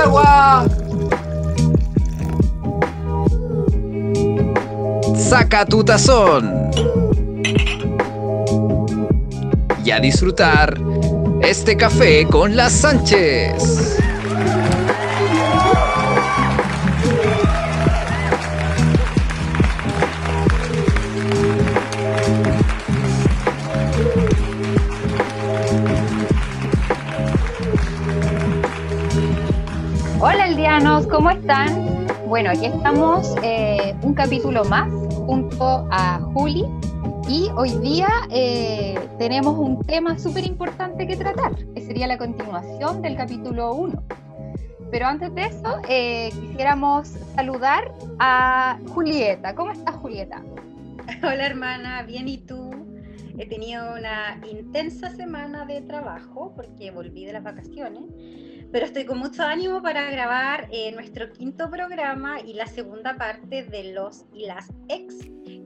agua. Saca tu tazón. Y a disfrutar este café con las Sánchez. Aldeanos, ¿cómo están? Bueno, aquí estamos eh, un capítulo más junto a Juli y hoy día eh, tenemos un tema súper importante que tratar, que sería la continuación del capítulo 1. Pero antes de eso, eh, quisiéramos saludar a Julieta. ¿Cómo estás, Julieta? Hola, hermana, bien, ¿y tú? He tenido una intensa semana de trabajo porque volví de las vacaciones pero estoy con mucho ánimo para grabar eh, nuestro quinto programa y la segunda parte de Los y las Ex,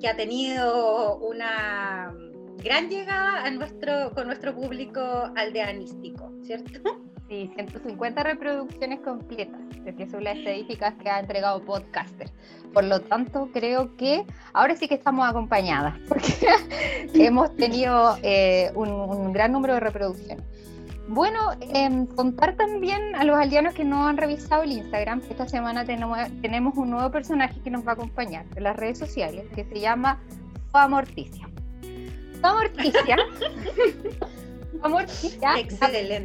que ha tenido una gran llegada a nuestro, con nuestro público aldeanístico, ¿cierto? Sí, 150 reproducciones completas, que son las estadísticas que ha entregado Podcaster. Por lo tanto, creo que ahora sí que estamos acompañadas, porque hemos tenido eh, un, un gran número de reproducciones. Bueno, eh, contar también a los aldeanos que no han revisado el Instagram, esta semana tenemos, tenemos un nuevo personaje que nos va a acompañar en las redes sociales, que se llama Famorticia. Famorticia, Famorticia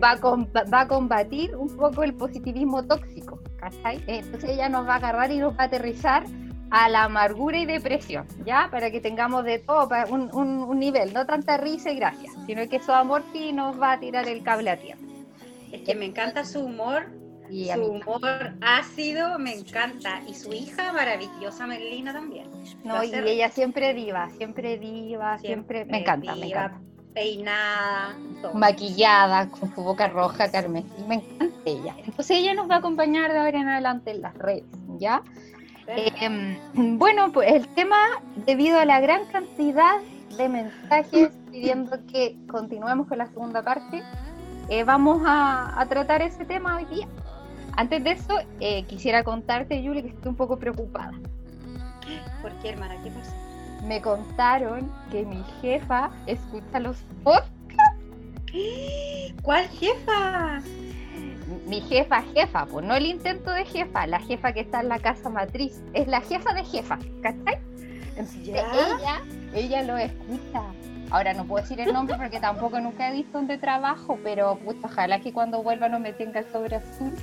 va, a, va a combatir un poco el positivismo tóxico, ¿cachai? Entonces ella nos va a agarrar y nos va a aterrizar a la amargura y depresión, ¿ya? Para que tengamos de todo, un, un, nivel, no tanta risa y gracia, sino que su amor sí nos va a tirar el cable a tierra. Es que me encanta su humor, y su humor ácido, me encanta. Y su hija maravillosa, Melina también. No, y ella siempre diva, siempre diva, siempre, me encanta, me encanta. Peinada, maquillada, con su boca roja, Carmen. Me encanta ella. Entonces ella nos va a acompañar de ahora en adelante en las redes, ¿ya? Em, bueno, pues el tema, debido a la gran cantidad de mensajes pidiendo que continuemos con la segunda parte, eh, vamos a, tratar ese tema hoy día. Antes de eso, eh, quisiera contarte, Yuli, que estoy un poco preocupada. ¿Por qué, hermana? ¿Qué pasó? Me contaron que mi jefa escucha los podcasts. ¿Cuál jefa? Mi jefa, jefa, pues no el intento de jefa, la jefa que está en la casa matriz, es la jefa de jefa, ¿cachai? ella, ella lo escucha. Ahora no puedo decir el nombre porque tampoco nunca he visto donde trabajo, pero pues, ojalá que cuando vuelva no me tenga el sobre azul.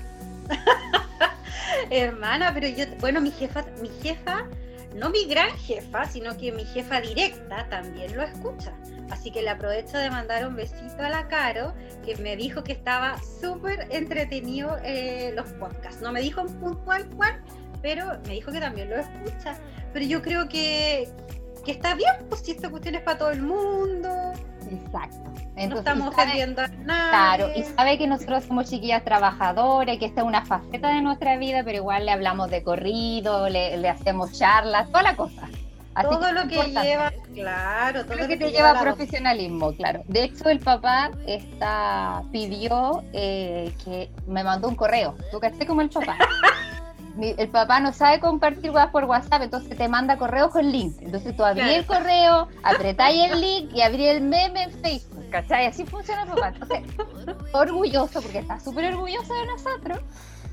Hermana, pero yo, bueno, mi jefa, mi jefa, no mi gran jefa, sino que mi jefa directa también lo escucha. Así que le aprovecho de mandar un besito a la Caro, que me dijo que estaba súper entretenido eh, los podcasts. No me dijo en puntual cuál, pero me dijo que también lo escucha. Pero yo creo que, que está bien, pues si esta cuestión es para todo el mundo. Exacto. no estamos ofendiendo a nadie. Claro, y sabe que nosotros somos chiquillas trabajadoras, que esta es una faceta de nuestra vida, pero igual le hablamos de corrido, le, le hacemos charlas, toda la cosa todo lo que lleva, claro, todo lo que, te lleva, profesionalismo, claro. De hecho, el papá está, pidió eh, que me mandó un correo. ¿Tú caché como el papá? el papá no sabe compartir por WhatsApp, entonces te manda correo con link. Entonces tú abrí el correo, apretáis el link y abrí el meme en Facebook. ¿Cachai? Así funciona el papá. Entonces, orgulloso, porque está súper orgulloso de nosotros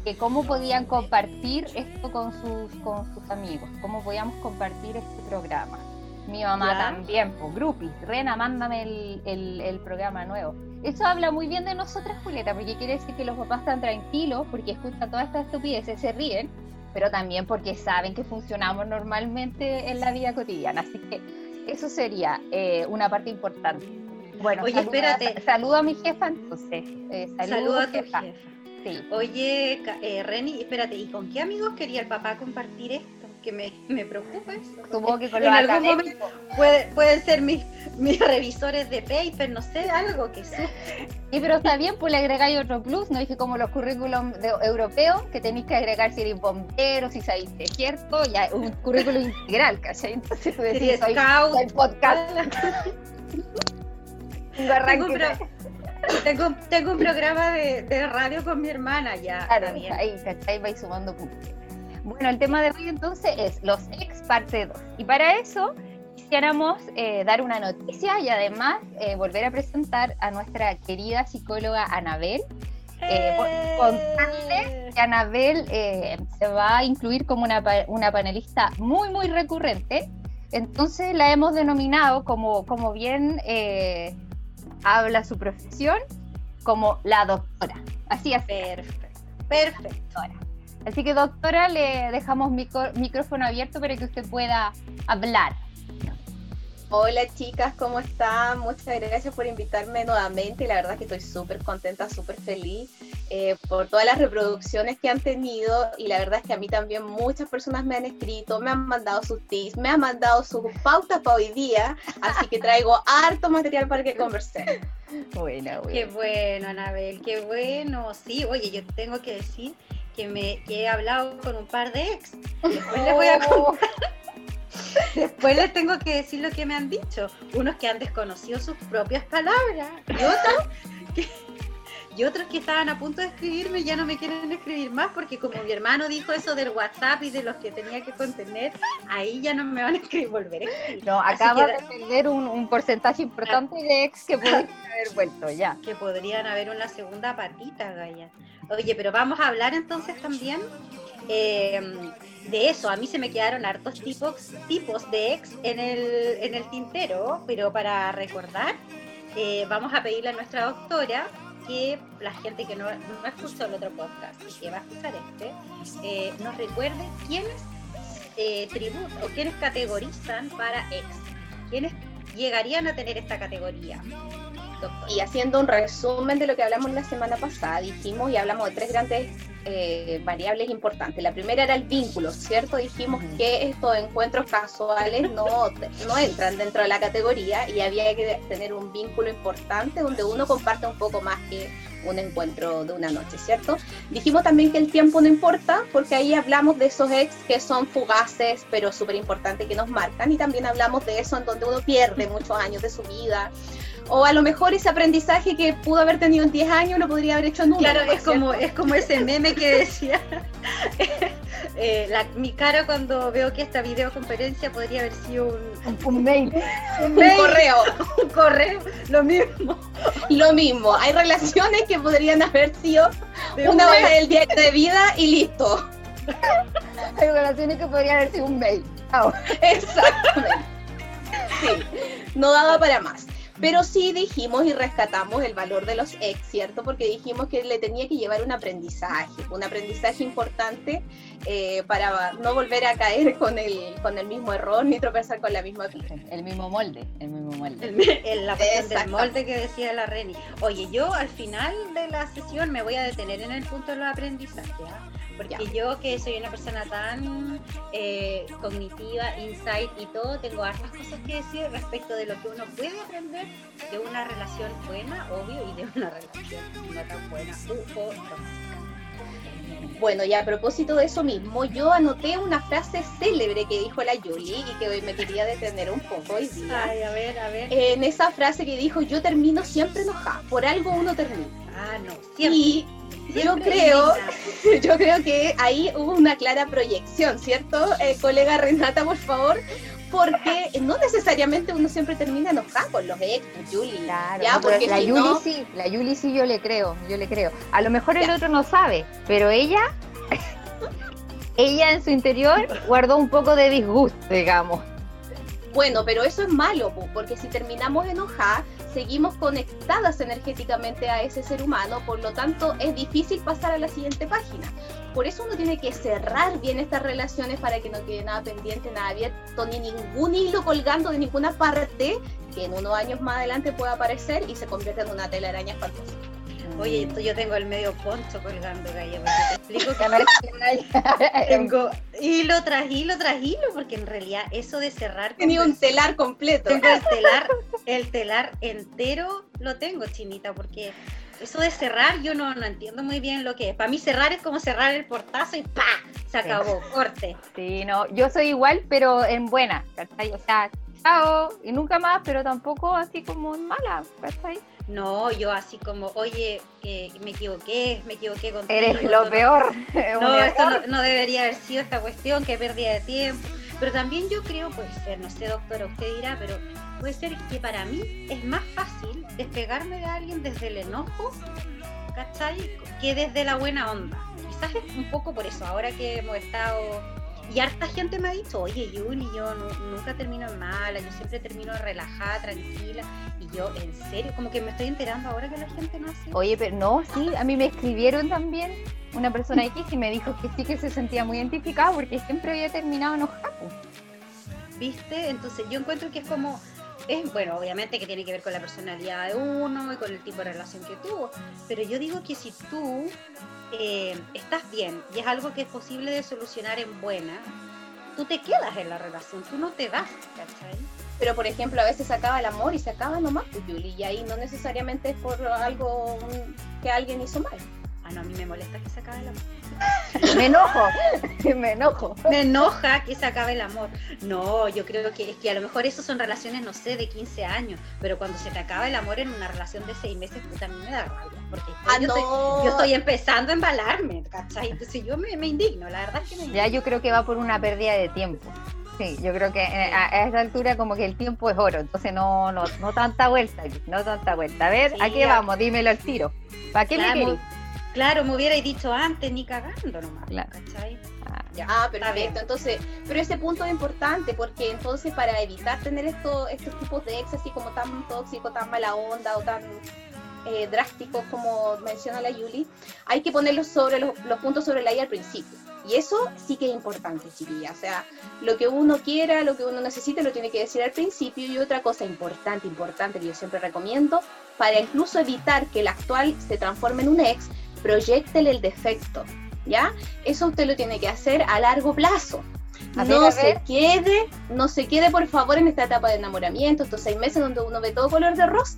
que cómo podían compartir esto con sus, con sus amigos, cómo podíamos compartir este programa. Mi mamá también, pues Grupis, Rena, mándame el, el, programa nuevo. Eso habla muy bien de nosotras, Julieta, porque quiere decir que los papás están tranquilos porque escuchan todas estas estupideces, se ríen, pero también porque saben que funcionamos normalmente en la vida cotidiana. Así que eso sería eh, una parte importante. Bueno, Oye, espérate. Saludo a mi jefa, entonces. Eh, saludo, a tu jefa. Oye, eh, Reni, espérate, ¿y con qué amigos quería el papá compartir esto? Que me, me preocupa eso. Supongo que con en algún momento puede, pueden ser mis, mis revisores de paper, no sé, algo que sea. Sí, pero está bien, pues le agregáis otro plus, ¿no? Dije como los currículums europeos, que tenéis que agregar si eres bombero, si sabéis cierto, ya un currículum integral, ¿cachai? Entonces tú decís, soy, soy podcast. Tengo, tengo, tengo un programa de, de radio con mi hermana ya. Claro, está bien. ahí, ¿cachai? Va sumando puntos. Bueno, el tema de hoy entonces es los ex parte 2. Y para eso quisiéramos eh, dar una noticia y además eh, volver a presentar a nuestra querida psicóloga Anabel. Eh, ¡Eh! contarles que Anabel eh, se va a incluir como una, una panelista muy, muy recurrente. Entonces la hemos denominado como, como bien eh, habla su profesión, como la doctora. Así es. Perfecto. Perfecto. Así que doctora, le dejamos micro- micrófono abierto para que usted pueda hablar. Hola chicas, ¿cómo están? Muchas gracias por invitarme nuevamente. La verdad que estoy súper contenta, súper feliz eh, por todas las reproducciones que han tenido y la verdad es que a mí también muchas personas me han escrito, me han mandado sus tips, me han mandado sus pautas para hoy día, así que traigo harto material para que conversemos. Buena, Qué bueno, Anabel, qué bueno. Sí, oye, yo tengo que decir que, me, que he hablado con un par de ex. Después les voy a Oh, Después les tengo que decir lo que me han dicho. Unos que han desconocido sus propias palabras y otros que, y otros que estaban a punto de escribirme y ya no me quieren escribir más porque como mi hermano dijo eso del WhatsApp y de los que tenía que contener, ahí ya no me van a escribir, volver. No, acaba que- de perder un, un porcentaje importante de ex que puede haber vuelto ya. que podrían haber una segunda patita, Gaya. Oye, pero vamos a hablar entonces también eh, de eso. A mí se me quedaron hartos tipos, tipos de ex en el, en el tintero, pero para recordar, eh, vamos a pedirle a nuestra doctora que la gente que no, no escuchó el otro podcast y que va a escuchar este, eh, nos recuerde quiénes eh, o quiénes categorizan para ex, quiénes llegarían a tener esta categoría. Doctora. Y haciendo un resumen de lo que hablamos la semana pasada, dijimos y hablamos de tres grandes eh, variables importantes. La primera era el vínculo, ¿cierto? Dijimos Ujú. que estos encuentros casuales no, no entran dentro de la categoría y había que tener un vínculo importante donde uno comparte un poco más que un encuentro de una noche, ¿cierto? Dijimos también que el tiempo no importa, porque ahí hablamos de esos ex que son fugaces, pero súper importantes que nos marcan, y también hablamos de eso en donde uno pierde muchos años de su vida, o a lo mejor ese aprendizaje que pudo haber tenido en 10 años lo podría haber hecho en uno. Claro, es como, es como ese meme que decía, eh, la- mi cara cuando veo que esta videoconferencia podría haber sido un, Un, un mail. un. Un mail, correo, un correo, lo mismo. lo mismo. Hay relaciones que podrían haber sido de una mail. del diario de vida y listo. Hay relaciones que podrían haber sido un mail. Chao. Exactamente. Sí, no daba para más. Pero sí dijimos y rescatamos el valor de los ex, ¿cierto? Porque dijimos que le tenía que llevar un aprendizaje, un aprendizaje importante eh, para no volver a caer con el, con el mismo error ni tropezar con la misma piedra. El mismo molde, el mismo molde. El, la del molde que decía la Reni. Oye, yo al final de la sesión me voy a detener en el punto de los aprendizajes, ¿ah? Porque yo que soy una persona tan eh, cognitiva, insight y todo, tengo hartas cosas que decir respecto de lo que uno puede aprender de una relación buena, obvio, y de una relación no tan buena u o. Bueno, y a propósito de eso mismo, yo anoté una frase célebre que dijo la Yuli y que hoy me quería detener un poco hoy día. Ay, a ver, a ver. En esa frase que dijo, yo termino siempre enojada, por algo uno termina. Ah, no, siempre. Y yo creo. Yo creo que ahí hubo una clara proyección, ¿cierto? Eh, colega Renata, por favor, porque no necesariamente uno siempre termina enojado con los ex, Julie. Claro, ya, porque la si Yuli no, sí, la Yuli sí yo le creo, yo le creo. A lo mejor el Ya. otro no sabe, pero ella, ella en su interior guardó un poco de disgusto, digamos. bueno, pero eso es malo, porque si terminamos enojadas, seguimos conectadas energéticamente a ese ser humano, por lo tanto es difícil pasar a la siguiente página. Por eso uno tiene que cerrar bien estas relaciones para que no quede nada pendiente, nada abierto, ni ningún hilo colgando de ninguna parte que en unos años más adelante pueda aparecer y se convierta en una telaraña espantosa. Oye, esto yo tengo el medio poncho colgando, Gaya, porque te explico que tengo hilo tras hilo tras hilo, porque en realidad eso de cerrar Tenía un telar completo. tengo el telar, el telar entero lo tengo, chinita, porque eso de cerrar yo no, no entiendo muy bien lo que es. Para mí cerrar es como cerrar el portazo y ¡pa! Se acabó, corte. Sí, no, yo soy igual, pero en buena, ¿cachai? O sea, chao, y nunca más, pero tampoco así como en mala, ¿cachai? No, yo así como, oye, eh, me equivoqué, me equivoqué con Eres lo peor. No, esto no, no, debería haber sido esta cuestión, qué pérdida de tiempo. Pero también yo creo, puede ser, no sé, doctora, usted dirá, pero puede ser que para mí es más fácil despegarme de alguien desde el enojo, ¿cachai? Que desde la buena onda. Quizás es un poco por eso, ahora que hemos estado y harta gente me ha dicho, oye, Yuli, yo nunca termino mala, yo siempre termino relajada, tranquila. Y yo, en serio, como que me estoy enterando ahora que la gente no hace. Oye, pero no, sí, a mí me escribieron también una persona X y me dijo que sí que se sentía muy identificada porque siempre había terminado enojado. ¿Viste? Entonces yo encuentro que es como, es bueno, obviamente que tiene que ver con la personalidad de uno y con el tipo de relación que tuvo, pero yo digo que si tú eh, estás bien y es algo que es posible de solucionar en buena, tú te quedas en la relación, tú no te das, ¿cachai? Pero por ejemplo, a veces se acaba el amor y se acaba nomás, pues, Julie, y ahí no necesariamente es por algo que alguien hizo mal. Ah, no, a mí me molesta que se acabe el amor. me enojo, me enojo. Me enoja que se acabe el amor. No, yo creo que es que a lo mejor eso son relaciones, no sé, de 15 años, pero cuando se te acaba el amor en una relación de 6 meses, pues también me da rabia, porque ah, yo, no. estoy, yo, estoy, empezando a embalarme, ¿cachai? Entonces yo me, me indigno, la verdad es que me indigno. Ya yo creo que va por una pérdida de tiempo. Sí, yo creo que a, a esa altura como que el tiempo es oro, entonces no, no, no tanta vuelta, no tanta vuelta. A ver, sí, ¿a qué vamos? Dímelo al tiro. ¿Para qué me querés? Claro, me hubierais dicho antes, ni cagando nomás, claro. ¿cachai? Ah, ya, ah perfecto. Entonces, pero ese punto es importante porque entonces para evitar tener esto, estos tipos de ex así como tan tóxico, tan mala onda o tan eh, drásticos como menciona la Yuli, hay que ponerlos sobre los, los puntos sobre la I al principio. Y eso sí que es importante, chiquilla. O sea, lo que uno quiera, lo que uno necesite, lo tiene que decir al principio. Y otra cosa importante, importante que yo siempre recomiendo, para incluso evitar que el actual se transforme en un ex, proyectele el defecto. ¿Ya? Eso usted lo tiene que hacer a largo plazo. A no ver, se quede, no se quede por favor en esta etapa de enamoramiento, estos seis meses donde uno ve todo color de rosa.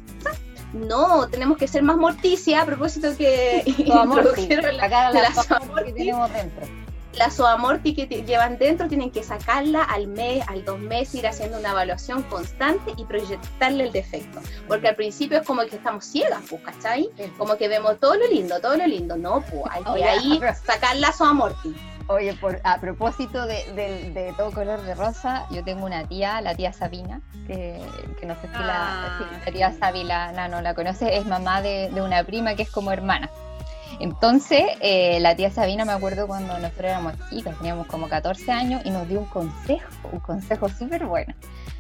No, tenemos que ser más morticia a propósito que introdujeron la, la, la la que tenemos dentro. La Soamorti que te- llevan dentro tienen que sacarla al mes, al dos meses, ir haciendo una evaluación constante y proyectarle el defecto. Porque al principio es como que estamos ciegas, pues, ¿cachai? Como que vemos todo lo lindo, todo lo lindo. No, pues hay que Oye, ahí sacar la Soamorti. Oye, por, a propósito de, de- de todo color de rosa, yo tengo una tía, la tía Sabina, que, que no sé si Ah, la, la tía sí. Sabi la, la- no la conoce, es mamá de, de una prima que es como hermana. Entonces, eh, la tía Sabina, me acuerdo cuando nosotros éramos chicas, teníamos como 14 años, y nos dio un consejo, un consejo súper bueno.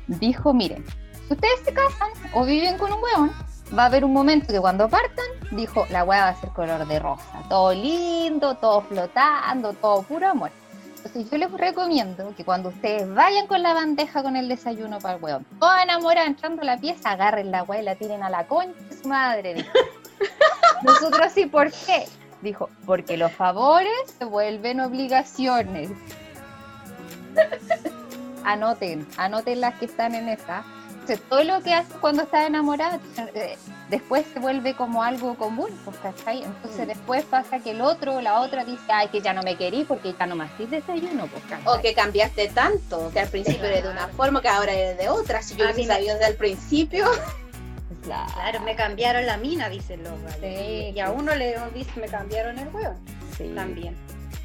Dijo, miren, si ustedes se casan o viven con un weón, va a haber un momento que cuando partan, dijo, la weá va a ser color de rosa, todo lindo, todo flotando, todo puro amor. Entonces yo les recomiendo que cuando ustedes vayan con la bandeja con el desayuno para el weón, toda enamorada entrando a la pieza, agarren la weá y la tiren a la concha de su madre. Nosotros sí, ¿por qué? Dijo, porque los favores se vuelven obligaciones. Anoten, anoten las que están en esa. Entonces, todo lo que haces cuando estás enamorada, eh, después se vuelve como algo común, pues, ¿cachai? Entonces Mm. después pasa que el otro o la otra dice, ay, que ya no me querí porque ya no me hacís desayuno, pues, ¿cachai? O que cambiaste tanto, que al principio eres de una forma, que ahora eres de otra. Si yo hubiese sabido desde el principio, Claro. Claro, me cambiaron la mina, dicen los gallos. Sí, y a sí. uno le dicen, me cambiaron el hueón. Sí, También.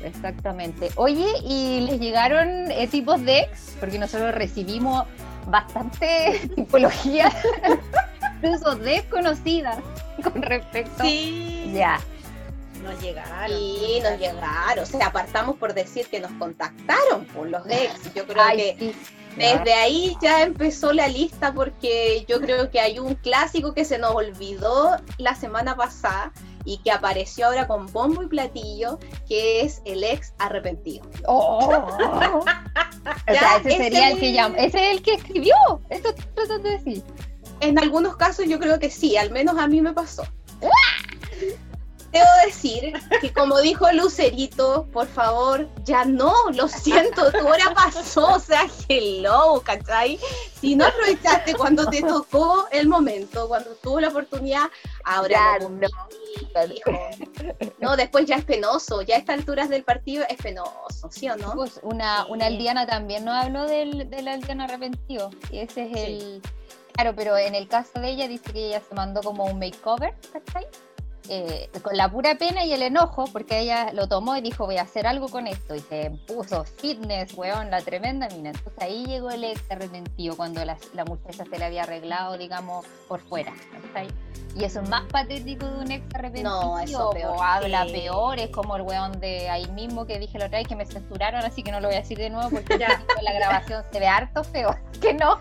Exactamente. Oye, ¿y les llegaron eh, tipos de ex? Porque nosotros recibimos bastante tipología, incluso desconocidas con respecto. Sí. Ya. Nos llegaron. y nos llegaron. O sea, apartamos por decir que nos contactaron por los ex. Yo creo Ay, que sí. Desde ahí ya empezó la lista porque yo creo que hay un clásico que se nos olvidó la semana pasada y que apareció ahora con bombo y platillo, que es el ex arrepentido. Oh, oh, oh. O sea, ese sería el que llamó, ese es el que escribió. Eso estoy tratando de decir. En algunos casos yo creo que sí, al menos a mí me pasó. Debo decir que como dijo Lucerito, por favor, ya no, lo siento, tu hora pasó, o sea, hello, ¿cachai? Si no aprovechaste cuando te tocó el momento, cuando tuvo la oportunidad, ahora Ya, no. No, después ya es penoso, ya a estas alturas del partido es penoso, ¿sí o no? Pues una, Sí. una aldeana también nos habló del, del aldeano arrepentido. Y ese es el. Claro, pero en el caso de ella dice que ella se mandó como un makeover, ¿cachai? Eh, con la pura pena y el enojo, porque ella lo tomó y dijo, voy a hacer algo con esto, y se puso fitness, weón, la tremenda mina. Entonces ahí llegó el ex arrepentido cuando la, la muchacha se le había arreglado, digamos, por fuera. Y eso es más patético de un ex arrepentido. No, eso peor. habla Sí. peor, es como el weón de ahí mismo que dije la otra vez que me censuraron, así que no lo voy a decir de nuevo porque Ya. la grabación se ve harto feo. Que no.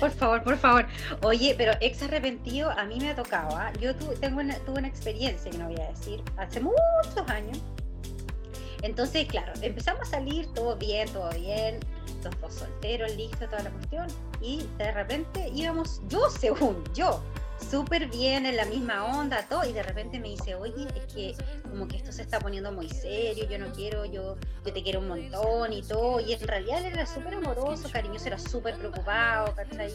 Por favor, por favor. Oye, pero ex arrepentido a mí me ha tocado. ¿ah? Yo tu- tengo una, tuve una experiencia que no voy a decir hace muchos años. Entonces, claro, empezamos a salir, todo bien, todo bien, los dos solteros, listo, toda la cuestión. Y de repente íbamos, yo según yo, súper bien, en la misma onda, todo. Y de repente me dice, oye, es que como que esto se está poniendo muy serio, yo no quiero, yo, yo te quiero un montón y todo. Y en realidad él era súper amoroso, cariñoso, era súper preocupado, ¿cachai?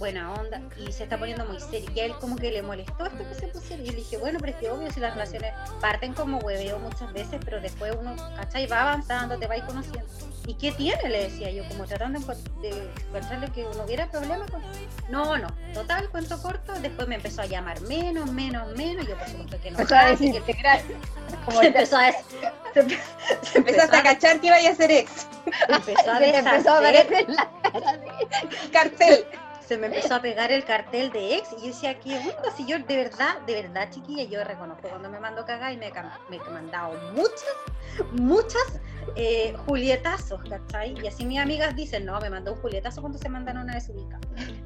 Buena onda. Y se está poniendo muy serio. Y a él como que le molestó esto que se pusiera. Y yo le dije, bueno, pero es que obvio si las relaciones parten como hueveo muchas veces, pero después uno, ¿cachai? Va avanzando, te va ir conociendo. ¿Y qué tiene? Le decía yo, como tratando de encon- de encontrarle que no hubiera problema con... No, no. Total, cuento corto. Después me empezó a llamar menos, menos, menos. Yo por supuesto que no. Empezó a desintegrar. Como Se empezó a, se se Empezaste a cachar que iba a ser ex. empezó a se empezó a la cara de- Cartel. Se me empezó a pegar el cartel de ex y yo decía, ¿qué onda? Si yo de verdad, de verdad, chiquilla, yo reconozco cuando me mando cagar y me, he me mandado muchas, muchas eh, julietazos, ¿cachai? Y así mis amigas dicen, no, me mandó un julietazo cuando se mandan una desubicada.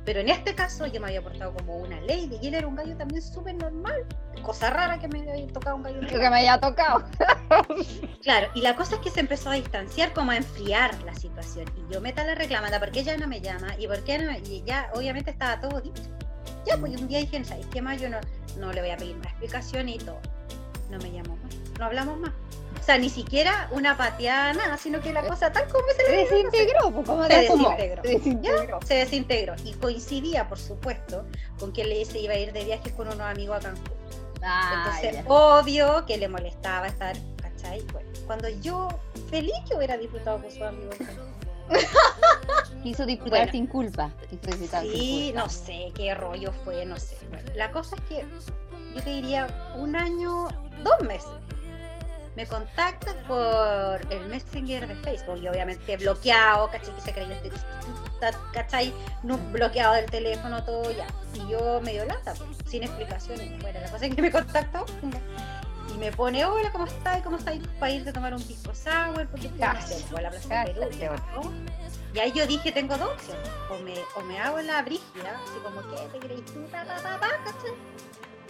Pero en este caso yo me había portado como una lady y él era un gallo también súper normal. Cosa rara que me había tocado un gallo. Lo que me haya tocado. Claro, y la cosa es que se empezó a distanciar, como a enfriar la situación. Y yo meta la reclamada, ¿por qué ella no me llama? Y por qué no? Y ya, obviamente estaba todo dicho. Ya, pues un día dije, ¿sabes qué más? Yo no, no le voy a pedir más explicación y todo. No me llamó más, no hablamos más. O sea, ni siquiera una pateada, nada, sino que la cosa tal como se Se desintegró, pues como Se desintegró. Se desintegró. se desintegró. Y coincidía, por supuesto, con que le se iba a ir de viaje con unos amigos a Cancún. Ah, Entonces, ya. obvio que le molestaba estar, ¿cachai? Bueno, cuando yo, feliz que hubiera disfrutado con su amigo. Quiso disfrutar Bueno. sin culpa. Quiso disfrutar Sí, sin culpa. no sé qué rollo fue, no sé. Bueno, la cosa es que yo te diría un año, dos meses. Me contacta por el Messenger de Facebook y obviamente bloqueado, ¿cachai? Que se creyó este ¿cachai? No, bloqueado del teléfono, todo ya. Y yo medio lata, pues, sin explicaciones. Bueno, la cosa es que me contactó y me pone, hola, ¿cómo estás? ¿Cómo estás? Para irte a tomar un pisco sour, porque sé, fue a la Plaza Perú. Cállate, ¿no? Y ahí yo dije, tengo dos opciones. O me, o me hago la brígida, así como que te crees tú, pa, pa, pa.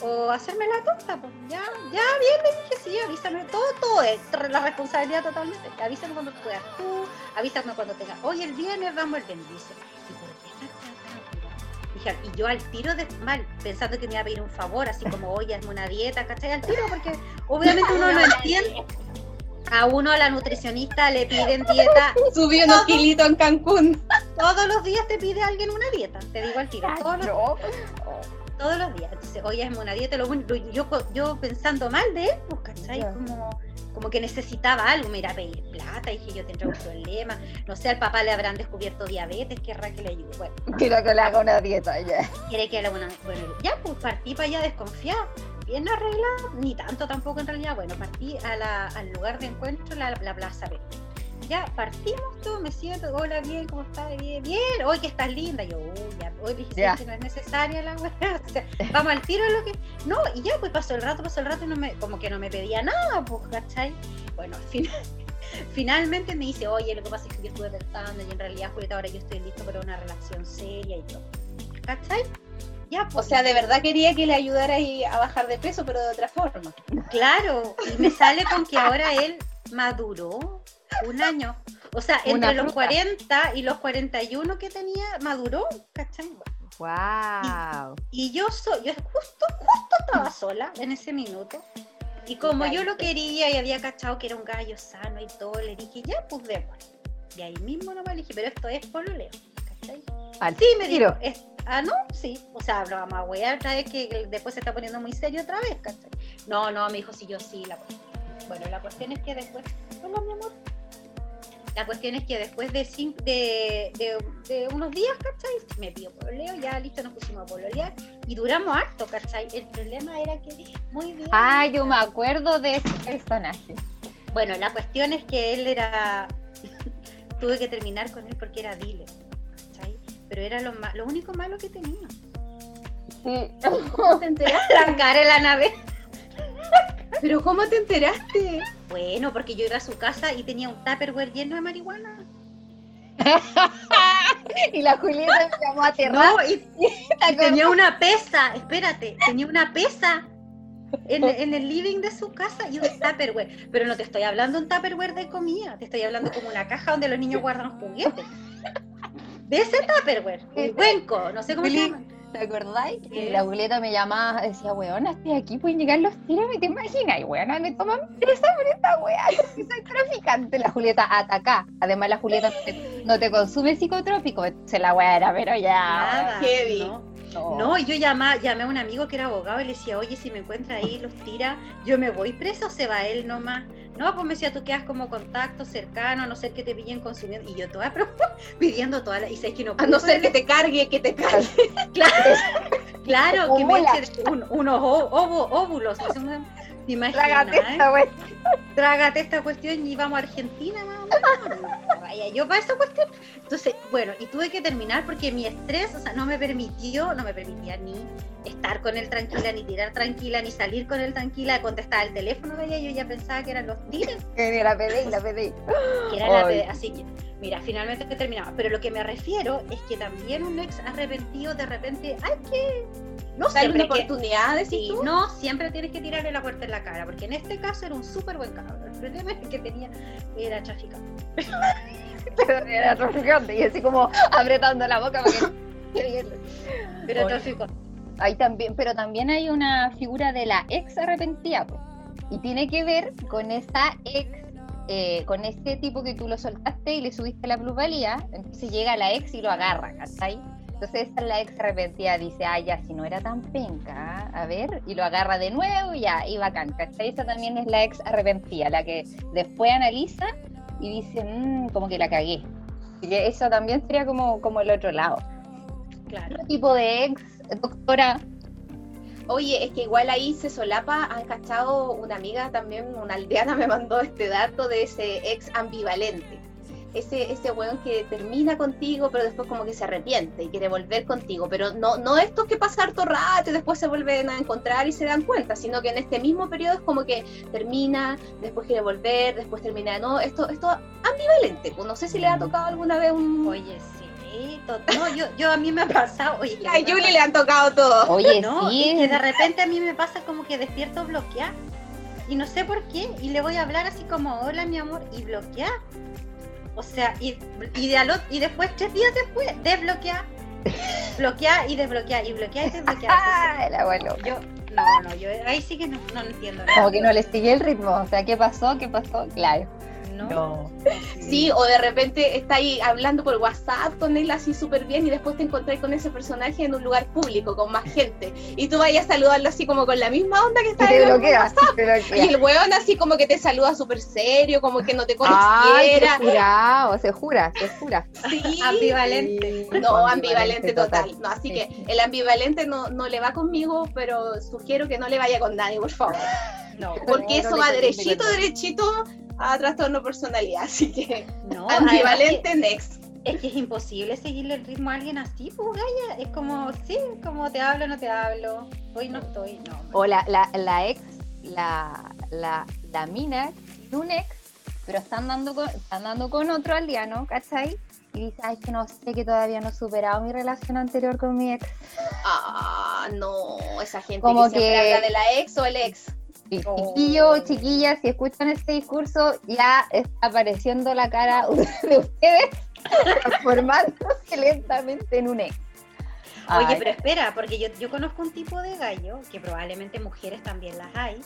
O hacerme la tonta, pues ya, ya, bien, le dije, sí, avísame, todo, todo es la responsabilidad totalmente. Avísame cuando puedas tú, avísame cuando tengas, hoy el viernes vamos el viernes. Dice, ¿y y yo al tiro de mal, pensando que me iba a pedir un favor, así como, oye, hazme una dieta, ¿cachai? Al tiro, porque obviamente uno no entiende. A uno, la nutricionista, le piden dieta Subió unos kilitos en Cancún. todos los días te pide alguien una dieta, te digo al tiro, todos los. Todos los días. Entonces, oye, es una dieta, lo único- yo, yo pensando mal de él, pues, ¿cachai? Como, como que necesitaba algo, me irá a pedir plata, dije yo tendré un problema, no sé, al papá le habrán descubierto diabetes, querrá que le ayude. Bueno, Quiero que le haga una dieta ya. quiere que le haga una. Bueno, ya, pues partí para allá desconfiado, bien arreglado, ni tanto tampoco en realidad. Bueno, partí a la- al lugar de encuentro, la, la Plaza Perú. Ya partimos todo, me siento, hola, bien, ¿cómo estás? Bien, bien, hoy que estás linda. Yo, uy, ya, hoy dije, Ya. que no es necesaria la weá, o sea, vamos al tiro en lo que. No, y ya, pues pasó el rato, pasó el rato y no me, como que no me pedía nada, pues, ¿cachai? Bueno, al final. Finalmente me dice, oye, lo que pasa es que yo estuve pensando y en realidad, Julieta, ahora yo estoy listo para una relación seria y todo. ¿Cachai? Ya, O pues, sea, de verdad quería que le ayudara ahí a bajar de peso, pero de otra forma. Claro, y me sale con que ahora él maduró un año. O sea, Una entre los fruta. 40 y los 41 que tenía, maduró, ¿cachai? Wow. Y yo soy, yo justo, justo estaba sola en ese minuto. Y como yo lo quería y había cachado que era un gallo sano y todo, le dije, ya, pues démosle. Y ahí mismo no me dije, pero esto es pololeo, ¿cachai? Al Sí, me dijo, es- ah, no, sí. O sea, lo vamos a wear otra vez que que después se está poniendo muy serio otra vez, ¿cachai? No, no, me dijo, sí, yo sí, la cuestión. Bueno, la cuestión es que después, hola, mi amor. La cuestión es que después de, de, de- de unos días, ¿cachai? Me pidió pololeo, ya listo, nos pusimos a pololear y duramos harto, ¿cachai? El problema era que, muy bien. Ah, yo me acuerdo de ese personaje. Bueno, la cuestión es que él era. Tuve que terminar con él porque era dealer, ¿cachai? Pero era lo, lo único malo que tenía. ¿Cómo te enteraste? La cara de la nave. ¿Pero cómo te enteraste? Bueno, porque yo iba a su casa y tenía un tupperware lleno de marihuana. y la Julieta me llamó a aterrar. No, y, y tenía una pesa, espérate, tenía una pesa en, en el living de su casa y un tupperware. Pero no te estoy hablando un tupperware de comida, te estoy hablando como una caja donde los niños guardan juguetes. De ese tupperware, el cuenco, no sé cómo se Feliz. llama. ¿Te acordáis? Y la Julieta me llamaba, decía, weona, estoy aquí, pueden llegar los tiros, ¿te imaginas? Y weona, me toman presa por esta wea, que soy traficante. La Julieta ataca. Además, la Julieta no te, no te consume psicotrópico, entonces la wea era, pero ya. Nada. heavy. No, no. no, yo llamé, llamé a un amigo que era abogado y le decía, oye, si me encuentra ahí los tira, yo me voy preso o se va él nomás. No, pues me decía, tú quedas como contacto cercano, a no ser que te pillen consumiendo. Y yo toda pero, pidiendo toda la. Y sabes que no A pude no ser que te cargue, que te cargue. Claro, claro que me eche un- unos óvulos. No sé cómo- ¿Te imaginas, Trágate eh? esta wea. Trágate esta cuestión y vamos a Argentina más o menos. No, Vaya, yo para esa cuestión. Entonces, bueno, y tuve que terminar porque mi estrés, o sea, no me permitió, no me permitía ni estar con él tranquila, ni tirar tranquila, ni salir con él tranquila, contestar el teléfono de ella, yo ya pensaba que eran los tigres, Que La pedí, la que era la pe- así que, mira, finalmente que terminaba. Pero lo que me refiero es que también un ex arrepentido de repente hay que, no Dale una siempre que, oportunidad, Sí, tú. no siempre tienes que tirarle la puerta en la cara, porque en este caso era un súper buen cabrón. El problema es que tenía, era traficante. Pero era traficante y así como apretando la boca para que. Pero tráfico. Ahí también, pero también hay una figura de la ex arrepentida, y tiene que ver con esa ex, eh, con ese tipo que tú lo soltaste y le subiste la plusvalía, entonces llega la ex y lo agarra, ¿cachai? Entonces esa es la ex arrepentida, dice, ah, ya, si no era tan penca, a ver, y lo agarra de nuevo y ya, y bacán, ¿cachai? Esa también es la ex arrepentida, la que después analiza y dice, "Mm, como que la cagué. Y que eso también sería como, como el otro lado. Claro. ¿Qué tipo de ex, doctora? Oye, es que igual ahí se solapa, han cachado una amiga también, una aldeana me mandó este dato de ese ex ambivalente. Ese, ese weón que termina contigo, pero después como que se arrepiente y quiere volver contigo. Pero no, no estos que pasa harto rato y después se vuelven a encontrar y se dan cuenta, sino que en este mismo periodo es como que termina, después quiere volver, después termina de nuevo. Esto, esto ambivalente. Pues no sé si le ha tocado alguna vez un... Oye, sí, no, yo, yo a mí me ha pasado, oye, A Julie le han tocado todo. Oye, no, sí, y que de repente a mí me pasa como que despierto bloquear y no sé por qué y le voy a hablar así como hola mi amor y bloquear. O sea, y, y, de después, tres días después, desbloquear, bloquear y desbloquear y bloquear y desbloquear. Ah, el abuelo. Yo, no, no, yo ahí sí que no, no entiendo nada. Como que no le sigue el ritmo. O sea, ¿qué pasó? ¿Qué pasó? Claro. No. Sí, o de repente está ahí hablando por WhatsApp con él así súper bien y después te encontrás con ese personaje en un lugar público, con más gente. Y tú vayas a saludarlo así como con la misma onda que está te en bloquea. WhatsApp. te bloquea. Y el weón así como que te saluda súper serio, como que no te Ay, conociera. jurado, se jura, se jura. Sí. Ambivalente. No, ambivalente total. No, así que el ambivalente no, no le va conmigo, pero sugiero que no le vaya con nadie, por favor. No, Porque no eso va derechito, derechito a trastorno personalidad. Así que no, ambivalente next. que- Es que es imposible seguirle el ritmo a alguien así, pues, Gaya. Es como, sí, como te hablo, no te hablo. Hoy no estoy, no. O la, la, la ex, la, la, la mina, de un ex, pero están dando con, están dando con otro aldeano, ¿cachai? Y dice, ay, que no sé, que todavía no he superado mi relación anterior con mi ex. Ah, no, esa gente Como que siempre que- habla de la ex o el ex. Oh. chiquillos, chiquillas, si escuchan este discurso, ya está apareciendo la cara de ustedes transformándose lentamente en un ex. Oye, Ay, pero espera, porque yo, yo conozco un tipo de gallo, que probablemente mujeres también las hay,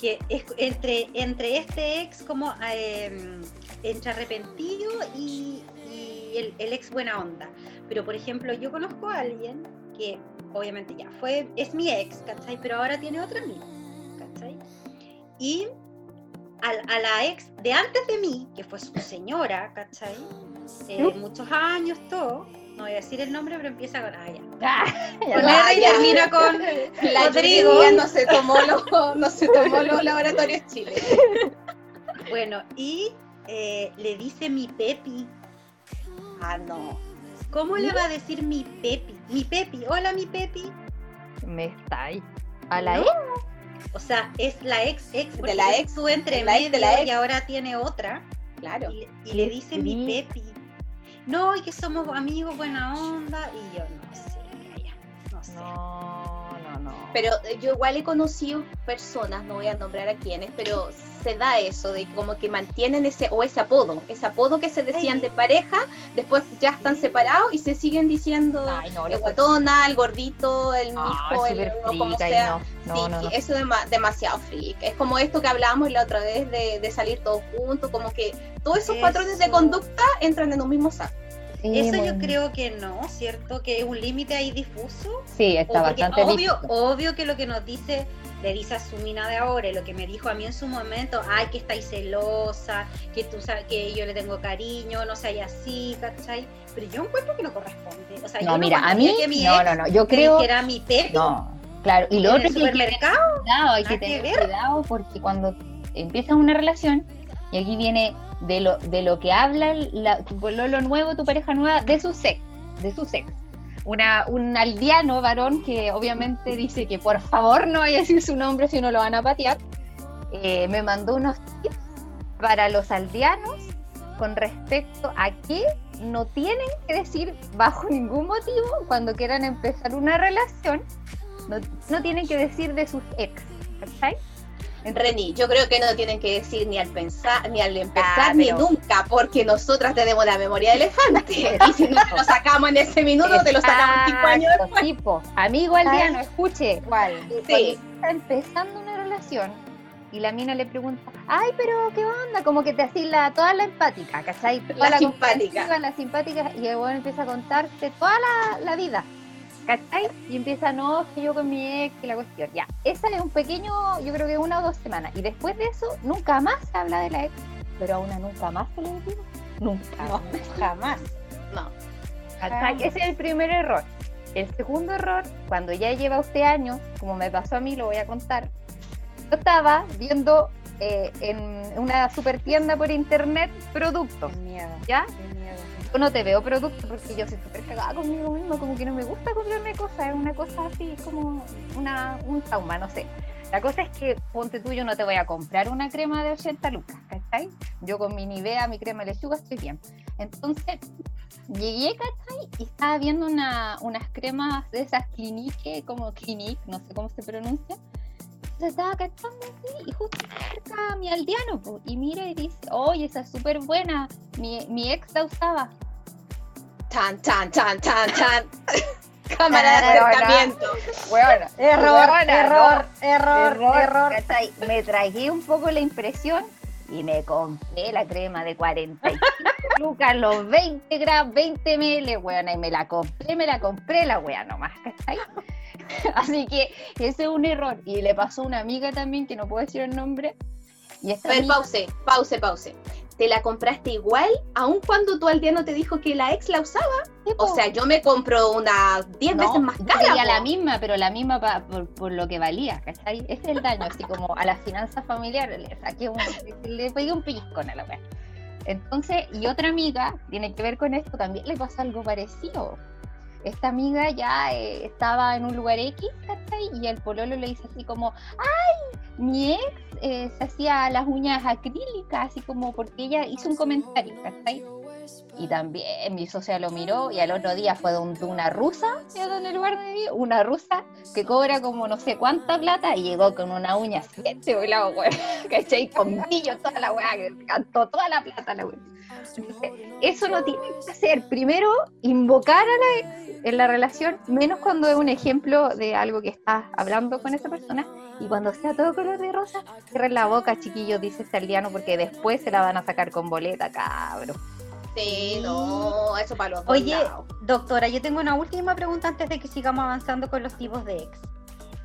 que es entre, entre este ex como eh, entre arrepentido y, y el, el ex buena onda. Pero por ejemplo, yo conozco a alguien que obviamente ya fue, es mi ex, ¿cachai? Pero ahora tiene otra amiga, ¿cachai? Y a, a la ex de antes de mí, que fue su señora, ¿cachai? Eh, muchos años, todo. No voy a decir el nombre, pero empieza con. Ah, ya. Ah, ya Con. R y termina con La Rodrigo. No se tomó los, no se tomó los laboratorios Chile. Bueno, y eh, le dice mi Pepi. Ah, no. ¿Cómo le va a decir mi Pepi? Mi Pepi, hola mi Pepi. Me está ahí. A la No. ex. O sea, es la ex ex porque la ex, estuve entre la ex de la medio ex. y ahora tiene otra. Claro. Y, y le dice mi. Pepi. No, y que somos amigos, buena onda. Y yo no sé, ya, no sé. No, no, no. Pero eh, yo igual he conocido personas, no voy a nombrar a quiénes, pero se da eso de como que mantienen ese o ese apodo, ese apodo que se decían de pareja, después ya están separados y se siguen diciendo Ay, no, el guatona, el gordito, el Ah, hijo, el súper o como sea. no. No, sí, no, no. eso es dema- demasiado freak. Es como esto que hablábamos la otra vez de, de salir todos juntos, como que todos esos patrones de conducta entran en un mismo saco. Sí, Eso yo creo que no, ¿cierto? Que es un límite ahí difuso. Sí, está bastante obvio, obvio que lo que nos dice, le dice a su mina de ahora, y lo que me dijo a mí en su momento, ay, que estáis celosa, que tú sabes que yo le tengo cariño, no seas así, ¿cachai? Pero yo encuentro que no corresponde. O sea, No, yo mira, a mí, que mi no, no, no, yo creo, dijera mi Pepe no, claro, y lo otro es que hay que tener cuidado, hay que que tener cuidado porque cuando empiezas una relación, y aquí viene de lo, de lo que habla la, tu nuevo, tu pareja nueva, de su sex, de su. Una, un aldeano varón que obviamente dice que por favor no vaya a decir su nombre si no lo van a patear, eh, me mandó unos tips para los aldeanos con respecto a qué no tienen que decir bajo ningún motivo cuando quieran empezar una relación, no, no tienen que decir de sus ex, ¿cachai? Reni, yo creo que no tienen que decir ni al pensar, ni al empezar, Ah, ni nunca, porque nosotras tenemos la memoria de elefante. Y si no te lo sacamos en ese minuto, te lo sacamos cinco años Exacto, tipo, amigo aldeano, escuche, ¿Cuál? Sí. está empezando una relación y la mina le pregunta, ay, pero ¿qué onda? Como que te así la, toda la empática, ¿cachai? Toda La simpática. comprensiva, La simpática, y el weón empieza a contarte toda la, la vida, ¿cachai? Y empieza, no, que yo con mi ex y la cuestión. Ya, esa es un pequeño, yo creo que una o dos semanas. Y después de eso, nunca más se habla de la ex, pero a una nunca más se le dice, nunca. No, jamás. No. ¿Cachai? Ese es el primer error. El segundo error, cuando ya lleva usted años, como me pasó a mí, lo voy a contar. Yo estaba viendo eh, en una super tienda por internet productos, Qué miedo. ¿ya? Qué miedo. No te veo productos porque yo soy súper cagada conmigo misma, como que no me gusta comprarme cosas, es una cosa así como una, un trauma, no sé. La cosa es que, ponte tú, yo no te voy a comprar una crema de 80 lucas, ¿cachai? Yo con mi Nivea, mi crema de lechuga estoy bien. Entonces, llegué, ¿cachai? Y estaba viendo una, unas cremas de esas Clinique, como Clinique, no sé cómo se pronuncia. Entonces estaba cachando así y justo cerca mi aldeano, po, y mira y dice, oye, esa es súper buena, mi, mi ex la usaba. Tan, tan, tan, tan, tan. Cámara de acercamiento. Bueno, Error, error, error, error. Me tragué un poco la impresión y me compré la crema de 45 lucas, los 20 gramos, 20 ml, weona, y me la compré, me la compré la wea nomás, ¿cachai? Así que ese es un error. Y le pasó a una amiga también, que no puedo decir el nombre. Y esta A ver, amiga- pause, pause, pause. ¿Te la compraste igual, aun cuando tu aldeano te dijo que la ex la usaba? O sea, yo me compro una 10 No, veces más yo cara. po. la misma, pero la misma pa- por, por lo que valía, ¿cachai? Ese es el daño, así como a las finanzas familiares, le saqué un, le pegué un pellizco a la wea. Entonces, y otra amiga, tiene que ver con esto, también le pasó algo parecido. Esta amiga ya eh, estaba en un lugar X, ¿cachai? Y el pololo le dice así como, ¡ay! Mi ex eh, se hacía las uñas acrílicas, así como porque ella hizo un comentario, ¿cachai? Y también mi socia lo miró y al otro día fue donde una rusa, en el lugar de vivir, una rusa que cobra como no sé cuánta plata y llegó con una uña siete, la ¿cachai? Con brillo toda la weá, que cantó toda la plata la weá. Eso no tiene que hacer. Primero, invocar a la ex en la relación, menos cuando es un ejemplo de algo que estás hablando con esa persona. Y cuando sea todo color de rosa, cierren la boca, chiquillos, dice este aldeano, porque después se la van a sacar con boleta, cabro. Sí, no, eso para los Oye, lados. doctora, yo tengo una última pregunta antes de que sigamos avanzando con los tipos de ex.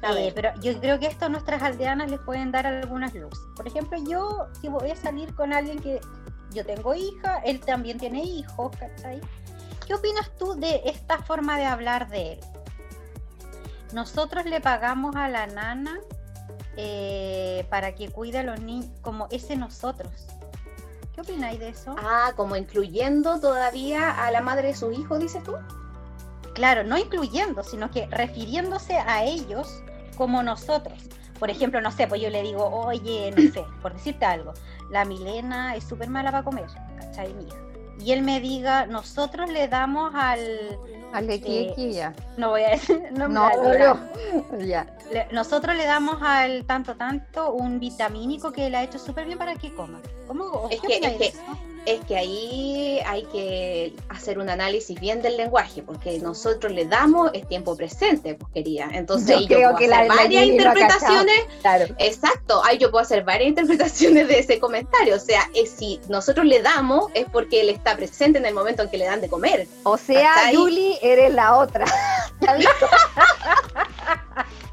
A Eh, ver. pero yo creo que esto a nuestras aldeanas les pueden dar algunas luces. Por ejemplo, yo si voy a salir con alguien que yo tengo hija, él también tiene hijos, ¿cachai? ¿Qué opinas tú de esta forma de hablar de él? Nosotros le pagamos a la nana eh, para que cuide a los niños, como ese nosotros. ¿Qué opináis de eso? Ah, como incluyendo todavía a la madre de sus hijos, dices tú. Claro, no incluyendo, sino que refiriéndose a ellos como nosotros. Por ejemplo, no sé, pues yo le digo, oye, no sé, por decirte algo, la Milena es súper mala para comer, ¿cachai? Mi hija. Y él me diga, nosotros le damos al... Al de aquí, Eh, ya. No voy a decir... No, No, no, no. Ya. Le- nosotros le damos al tanto tanto un vitamínico que le ha hecho súper bien para que coma. ¿Cómo? Es ¿qué que- es que-? Es que ahí hay que hacer un análisis bien del lenguaje, porque nosotros le damos el tiempo presente, pues quería. Entonces Yo ahí creo puedo que hacer la- varias interpretaciones. Claro. Exacto, ahí yo puedo hacer varias interpretaciones de ese comentario. O sea, es si nosotros le damos es porque él está presente en el momento en que le dan de comer. O sea. Yuli, eres la otra.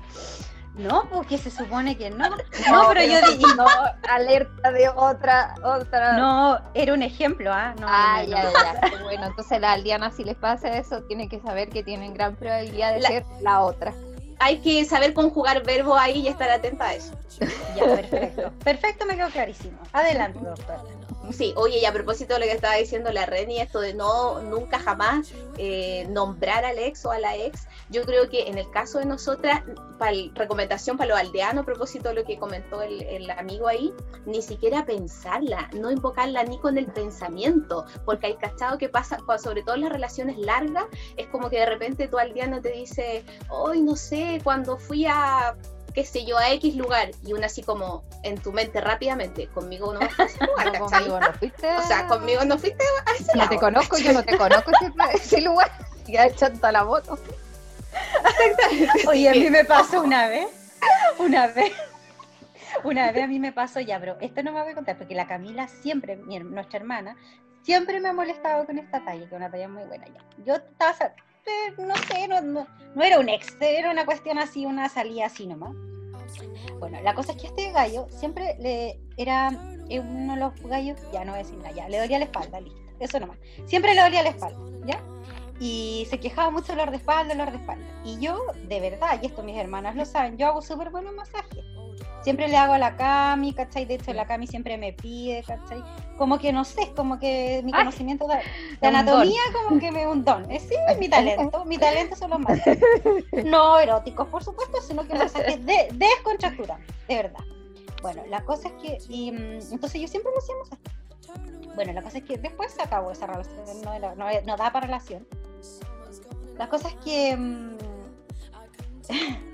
No, porque se supone que no. No, pero yo dije, No, alerta de otra, otra. no, era un ejemplo, ¿ah? No, Ah, no, ya, ya. Bueno, entonces la aldeana si les pasa eso, tienen que saber que tienen gran probabilidad de La- ser la otra. Hay que saber conjugar verbos ahí y estar atenta a eso. Ya, perfecto. Perfecto, me quedó clarísimo. Adelante, doctor. Sí, oye, y a propósito de lo que estaba diciendo la Reni, esto de no, nunca jamás eh, nombrar al ex o a la ex, yo creo que en el caso de nosotras, para recomendación para los aldeanos, a propósito de lo que comentó el, amigo ahí, ni siquiera pensarla, no invocarla ni con el pensamiento, porque hay cachado que pasa, sobre todo en las relaciones largas, es como que de repente tu aldeano te dice, hoy no sé, cuando fui a qué sé yo, a X lugar, y una así como en tu mente rápidamente, conmigo no vas a ese lugar, No, ¿cachai? conmigo no fuiste. O sea, conmigo no fuiste a ese no lado. te conozco, yo no te conozco ese, lugar. Ya echando la moto. Oye, a mí me pasó una vez, una vez, una vez a mí me pasó ya, pero esto no me voy a contar, porque la Camila siempre, mi nuestra hermana, siempre me ha molestado con esta talla, que es una talla muy buena ya. Yo estaba, no sé, no, no, no era un ex, era una cuestión así, una salida así nomás. Bueno, la cosa es que este gallo siempre le era eh, uno de los gallos, ya no voy a decir nada, ya, le dolía la espalda, listo, eso nomás. Siempre le dolía la espalda, ¿ya? Y se quejaba mucho de dolor de espalda, dolor de espalda. Y yo, de verdad, y esto mis hermanas lo saben, yo hago súper buenos masajes. Siempre le hago a la Cami, ¿cachai? De hecho, la Cami siempre me pide, ¿cachai? Como que no sé, como que mi Ay, conocimiento de, de anatomía, como que me un don. Es, sí, es mi talento. Mi talento son los masajes. No eróticos, por supuesto, sino que masajes de, descontracturantes, de verdad. Bueno, la cosa es que, y, mm, entonces yo siempre me hacía masajes. Bueno, la cosa es que después se acabó esa relación, no, no, no da para relación. La cosa es que. mm,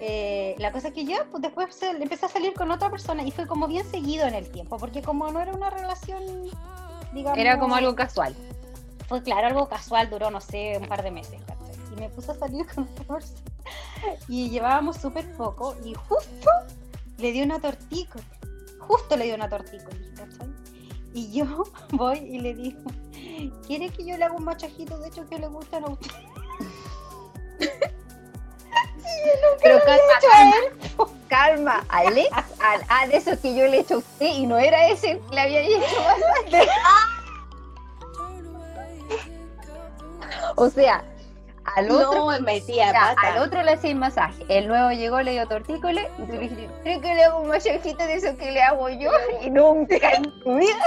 eh, la cosa es que ya, pues después se- empecé a salir con otra persona y fue como bien seguido en el tiempo, porque como no era una relación, digamos. Era como algo casual. Fue claro, algo casual, duró, no sé, un par de meses, ¿cachai? Y me puse a salir con otra persona. Y llevábamos súper poco y justo le di una tortícola. Justo le di una ¿cachai? Y yo voy y le digo, ¿quiere que yo le haga un machajito de hecho que le gustan a usted? Pero calma, calma, calma, Alex, al, ah, de eso que yo le he hecho a usted y no era ese que le había hecho masaje. O sea, al otro, No, metía ya, pata. al otro le hacía masaje, el nuevo llegó, le dio tortícolis y tú le dijiste, ¿cree que le hago un masajito de eso que le hago yo? Y nunca en tu vida.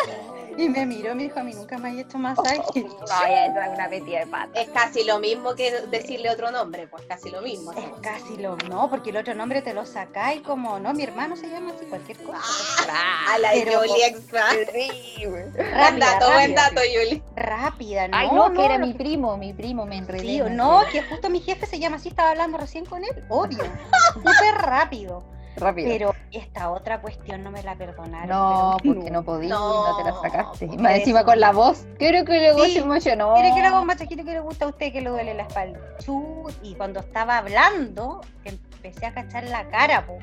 Y me miró y me dijo, a mí nunca me ha hecho masaje. No, ya es una metida de pata. Es casi lo mismo que decirle otro nombre, pues casi lo mismo. Es casi lo no, porque el otro nombre te lo sacáis como, no, mi hermano se llama así, cualquier cosa. A la Yoli extra. Buen Rápida, dato, buen rápida. dato, Yuli. Rápida, no. Ay, no, que era mi primo, mi primo, me enredé. No, que justo mi jefe se llama así, estaba hablando recién con él, obvio, súper rápido. Rápido. Pero esta otra cuestión no me la perdonaron. No, pero porque no podía, No, no, te la sacaste. Y más encima con la voz. Quiero que le Sí. goce yo, no. ¿Quiere que le haga un machajito que le gusta a usted que le duele la espalda? Chu, y cuando estaba hablando, empecé a cachar la cara, pues.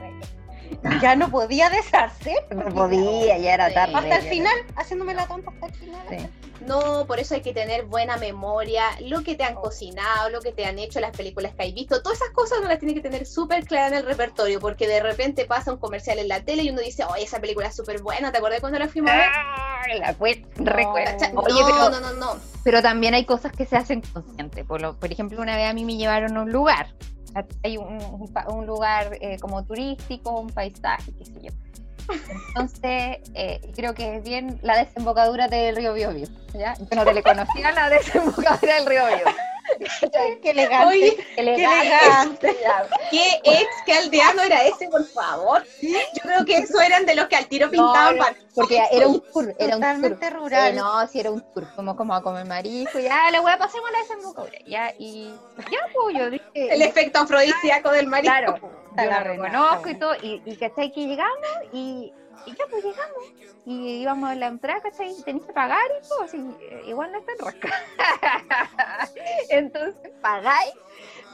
Ya no podía deshacer. No podía, ya era tarde. Hasta el final, haciéndome la tonta hasta el final. era- Sí. No, por eso hay que tener buena memoria, lo que te han cocinado, lo que te han hecho, las películas que hay visto, todas esas cosas uno las tiene que tener súper claras en el repertorio, porque de repente pasa un comercial en la tele y uno dice, oye, esa película es súper buena, ¿te acordás cuando la fuimos a ver? Ah, la cue- recuerdo. Cacha- Oye, no, pero, no, no, no. pero también hay cosas que se hacen conscientes. Por, lo- por ejemplo, una vez a mí me llevaron a un lugar. Hay un, un un lugar eh, como turístico, un paisaje, qué sé yo. Entonces, eh, creo que es bien la desembocadura del río Biobío. Yo no te le conocía la desembocadura del río Biobío. Qué elegante. Oye, Elegante. ya. ¿qué ex que aldeano era ese, por favor? Yo creo que eso eran de los que al tiro pintaban no. Porque era un tour, era un tour. Totalmente rural. Eh, no, si era un tour, como, como a comer marisco, ya, la wea, pasemos a la desembocadura, ya, y ya, pues, yo dije, El efecto afrodisíaco del marisco. claro, yo la reconozco y todo, y, y ¿cachai? Que llegamos, y, y ya, pues, llegamos, y íbamos a la entrada, ¿cachai? Tenéis que pagar y todo, así, eh, igual no está en rosca, entonces, pagáis,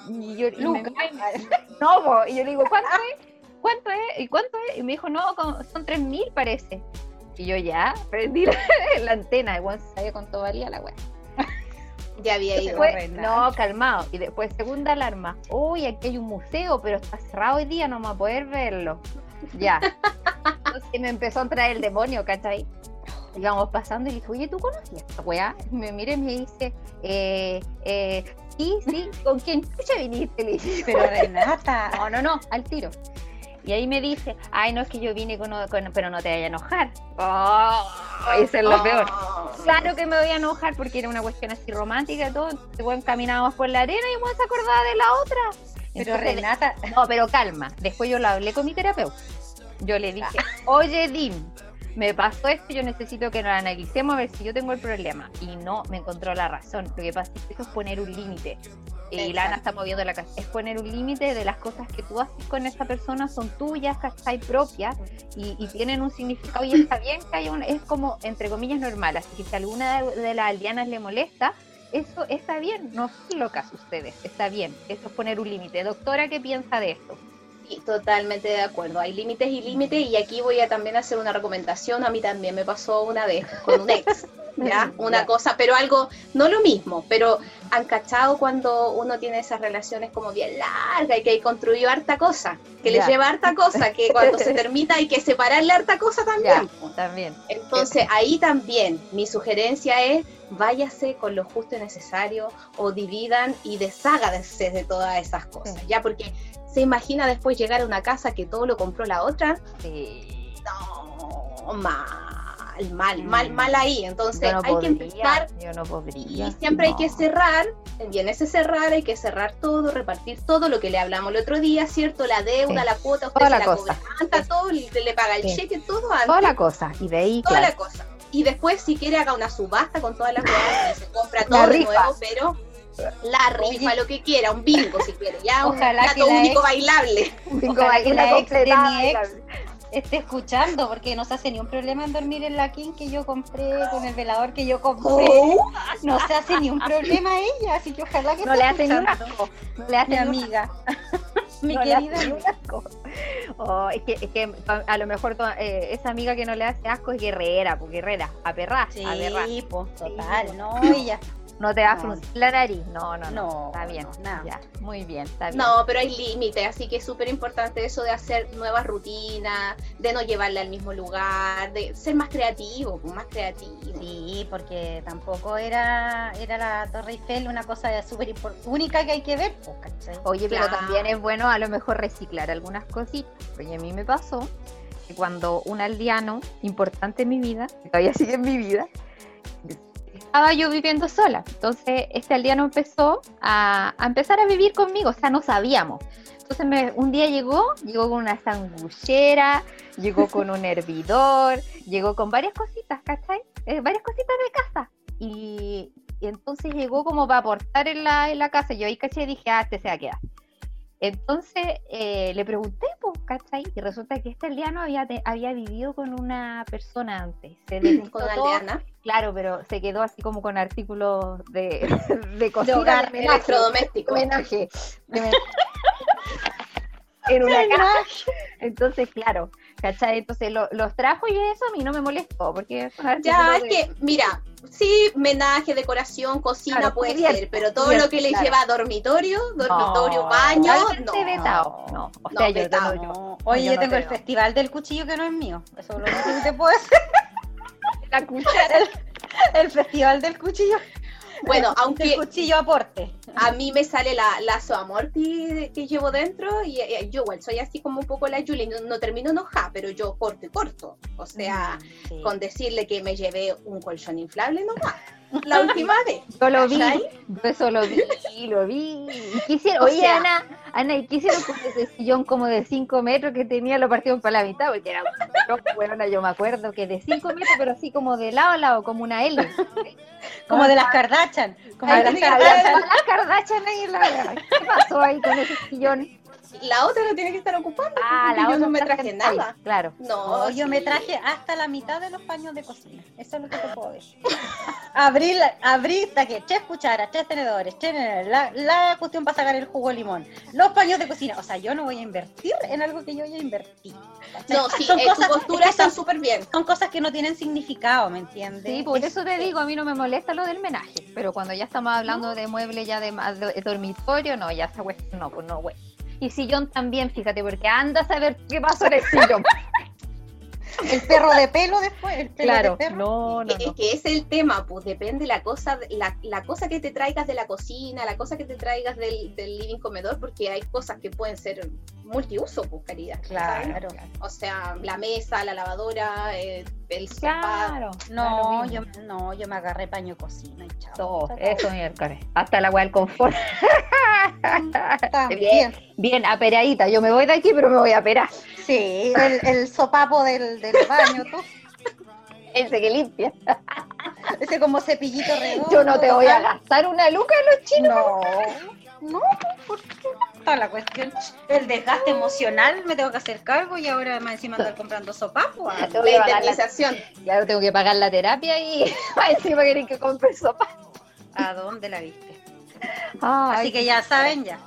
y yo, y me- no, po, y yo le digo, ¿cuánto es? ¿Cuánto es? ¿Y cuánto es? Y me dijo, no, son 3.000 parece. Y yo ya, prendí la, la antena, igual sabía cuánto valía la wea. Ya había ido. Después, no, calmado. Y después, segunda alarma. Uy, aquí hay un museo, pero está cerrado hoy día, no vamos a poder verlo. Ya. Entonces me empezó a entrar el demonio, ¿cachai? Íbamos pasando y le dije, oye, ¿tú conocías esta weá? Me mira y me dice, eh, eh, sí, sí, ¿con quién chucha viniste? Le dije, Pero Renata. no, no, no, al tiro. Y ahí me dice, ay, no es que yo vine con, con- pero no te vaya a enojar. Oh, eso es lo peor. Oh. Claro que me voy a enojar porque era una cuestión así romántica y todo. Entonces, bueno, caminábamos por la arena y bueno, se acordaba de la otra. Pero Entonces, Renata. No, pero calma. Después yo lo hablé con mi terapeuta. Yo le dije, oye, Dim, me pasó esto, yo necesito que nos analicemos a ver si yo tengo el problema. Y no me encontró la razón. Lo que pasa es que eso es poner un límite. Y Lana está moviendo la casa. Es poner un límite de las cosas que tú haces con esa persona, son tuyas, ¿cachai? Propias y, y tienen un significado. Y está bien que haya un. Es como, entre comillas, normal. Así que si alguna de, de las aldeanas le molesta, eso está bien. No son locas ustedes. Está bien. Eso es poner un límite. Doctora, ¿qué piensa de esto? Sí, totalmente de acuerdo. Hay límites y límites y aquí voy a también hacer una recomendación. A mí también me pasó una vez con un ex, ¿ya? Una cosa, pero algo, no lo mismo, pero han cachado cuando uno tiene esas relaciones como bien largas y que hay construido harta cosa, que les lleva harta cosa, que cuando se termina hay que separarle harta cosa también. también. Entonces ahí también mi sugerencia es váyase con lo justo y necesario o dividan y desháganse de todas esas cosas, Sí. ya porque se imagina después llegar a una casa que todo lo compró la otra, Sí. no, mal, mal, mal, mal ahí, entonces no hay que empezar yo no podría. y siempre hay que cerrar, y en ese cerrar hay que cerrar todo, repartir todo lo que le hablamos el otro día, ¿cierto? La deuda, Sí. la cuota, usted Toda se la cosa. cobra antes, todo, le, paga el Sí. cheque, todo antes Toda la cosa. Y de ahí, toda claro. la cosa. Y después, si quiere, haga una subasta con todas las cosas se compra todo de nuevo, pero la rifa, lo que quiera, un bingo si quiere, ya un Ojalá plato la único ex- bailable. Cinco Ojalá que esté escuchando porque no se hace ni un problema en dormir en la king que yo compré con el velador que yo compré. Oh, No se hace ni un problema a ella, así que ojalá que No le hace ni un asco. No le hace Mi amiga. Mi no querida amiga. asco. Oh, es que, es que a lo mejor eh, esa amiga que no le hace asco es guerrera, pues guerrera, a perrar, Sí, a perrar. pues Sí, total, pues. no, ella. No te va a No. fruncir la nariz. No, no, no. No, está bien. no. Ya, muy bien, está bien. No, pero hay límites, así que es súper importante eso de hacer nuevas rutinas, de no llevarla al mismo lugar, de ser más creativo, pues, más creativo. Sí, porque tampoco era, era la Torre Eiffel una cosa súper única que hay que ver, pues. Oye, pero Claro. también es bueno a lo mejor reciclar algunas cositas. Oye, a mí me pasó que cuando un aldeano importante en mi vida, que todavía sigue en mi vida, estaba yo viviendo sola. Entonces, este aldeano empezó a, a empezar a vivir conmigo, o sea, no sabíamos. Entonces, me- un día llegó, llegó con una sanguchera, llegó con un hervidor, llegó con varias cositas, ¿cachai? Eh, varias cositas de casa. Y, y entonces llegó como para aportar en la, en la casa. Yo ahí, ¿cachai? Dije, ah, este se va a quedar. Entonces eh, le pregunté, pues, ¿cachai? Y resulta que este aldeano había, te- había vivido con una persona antes. Se Con una todo, aldeana, Claro, pero se quedó así como con artículos de, de cocina. hogar, de electrodoméstico. homenaje, de en una caja. Entonces, claro, ¿cachai? Entonces lo- los trajo y eso a mí no me molestó, porque Ya, es de- que, mira, sí, menaje, decoración, cocina Claro, puede ser, pero todo lo que le claro. lleva a dormitorio, dormitorio, No, baño, no. vetado. No, o No, sea, yo vetado. no. Oye, yo tengo el festival del cuchillo que no es mío. Eso es lo único que te puedo decir. la cuchara. El festival del cuchillo. Bueno, El aunque cuchillo aporte. a mí me sale la, la Soamorti que llevo dentro y eh, yo igual soy así como un poco la Julie, no, no termino enojada, pero yo corto y corto. O sea, Sí. con decirle que me llevé un colchón inflable nomás. La última vez. Yo lo vi, yo eso lo vi, lo vi. Y quisieron, oye sea- Ana, Ana, ¿y qué hicieron con ese sillón como de 5 metros que tenía, lo partieron para la mitad? Porque era bueno, yo me acuerdo que de 5 metros, pero así como de lado a lado, como una L. Como de las Kardashian. Como Ay, de las Kardashian. las Kardashian ahí en la ¿Qué pasó ahí con ese sillón? La otra no tiene que estar ocupando. Ah, la yo otra no me traje nada. Claro. No, No, yo me traje hasta la mitad de los paños de cocina. Eso es lo que te puedo decir. abrí, la- abrí taque, tres cucharas, tres tenedores, tres- la, la cuestión para sacar el jugo de limón, los paños de cocina. O sea, yo no voy a invertir en algo que yo ya invertí. No, sí, son eh, cosas, tu postura es que súper bien. son cosas que no tienen significado, ¿me entiendes? Sí, por Es- eso te digo, a mí no me molesta lo del menaje, pero cuando ya estamos hablando de mueble ya de, más de dormitorio, no, ya esa cuestión no, pues no, güey. Y sillón también, fíjate, porque anda a saber qué pasó en el sillón. El perro de pelo después, el pelo claro, de perro. no, no, Es no. que es el tema, pues depende la cosa, la, la cosa que te traigas de la cocina, la cosa que te traigas del, del living comedor, porque hay cosas que pueden ser multiuso, pues querida. ¿sabes? Claro. O sea, la mesa, la lavadora, eh, el. Claro. No, yo, no, yo me agarré paño cocina y chao. Todo, eso miércoles. Hasta la weá del confort. También. Bien, aperadita. Yo me voy de aquí, pero me voy a aperar. Sí, el, el sopapo del, del baño, tú. Ese que limpia. Ese como cepillito redondo. Yo no te voy a tal. gastar una luca en los chinos. No, no, ¿por qué? La cuestión. El desgaste emocional me tengo que hacer cargo y ahora más encima andar comprando sopapo. ah. Te voy a La indemnización. Claro, tengo que pagar la terapia y más encima quieren que compre sopa. ¿A dónde la viste? Así que ya saben ya.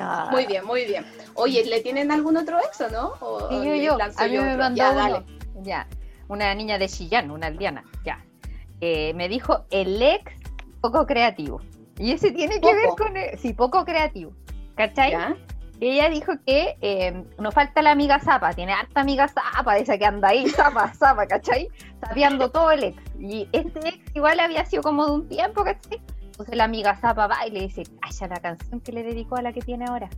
ah. Muy bien, muy bien. Oye, ¿le tienen algún otro ex o no? O, Sí, yo, yo. A mí yo me mandó Ya, uno. dale. Ya. Una niña de Chillán, una aldeana. Ya. Eh, me dijo el ex poco creativo. Y ese tiene que ver con. el- sí, poco creativo. ¿Cachai? ¿Ya? Ella dijo que eh, nos falta la amiga Zapa, tiene harta amiga Zapa, esa que anda ahí, Zapa, Zapa, ¿cachai? Sapeando todo el ex. Y este ex igual había sido como de un tiempo, ¿cachai? Entonces la amiga Zapa va y le dice, calla la canción que le dedicó a la que tiene ahora.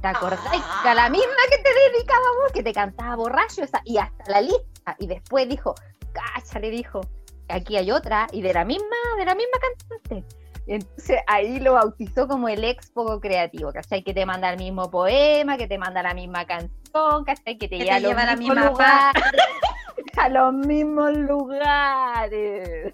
¿Te acordáis? Ah. A la misma que te dedicaba vos, que te cantaba borracho, esa, y hasta la lista. Y después dijo, calla, le dijo, aquí hay otra, y de la misma, de la misma cantante. Entonces ahí lo bautizó como el ex poco creativo, ¿cachai? Que te manda el mismo poema, que te manda la misma canción, ¿cachai? Que te Que lleva, te los lleva a la mismos misma lugares. A los mismos lugares.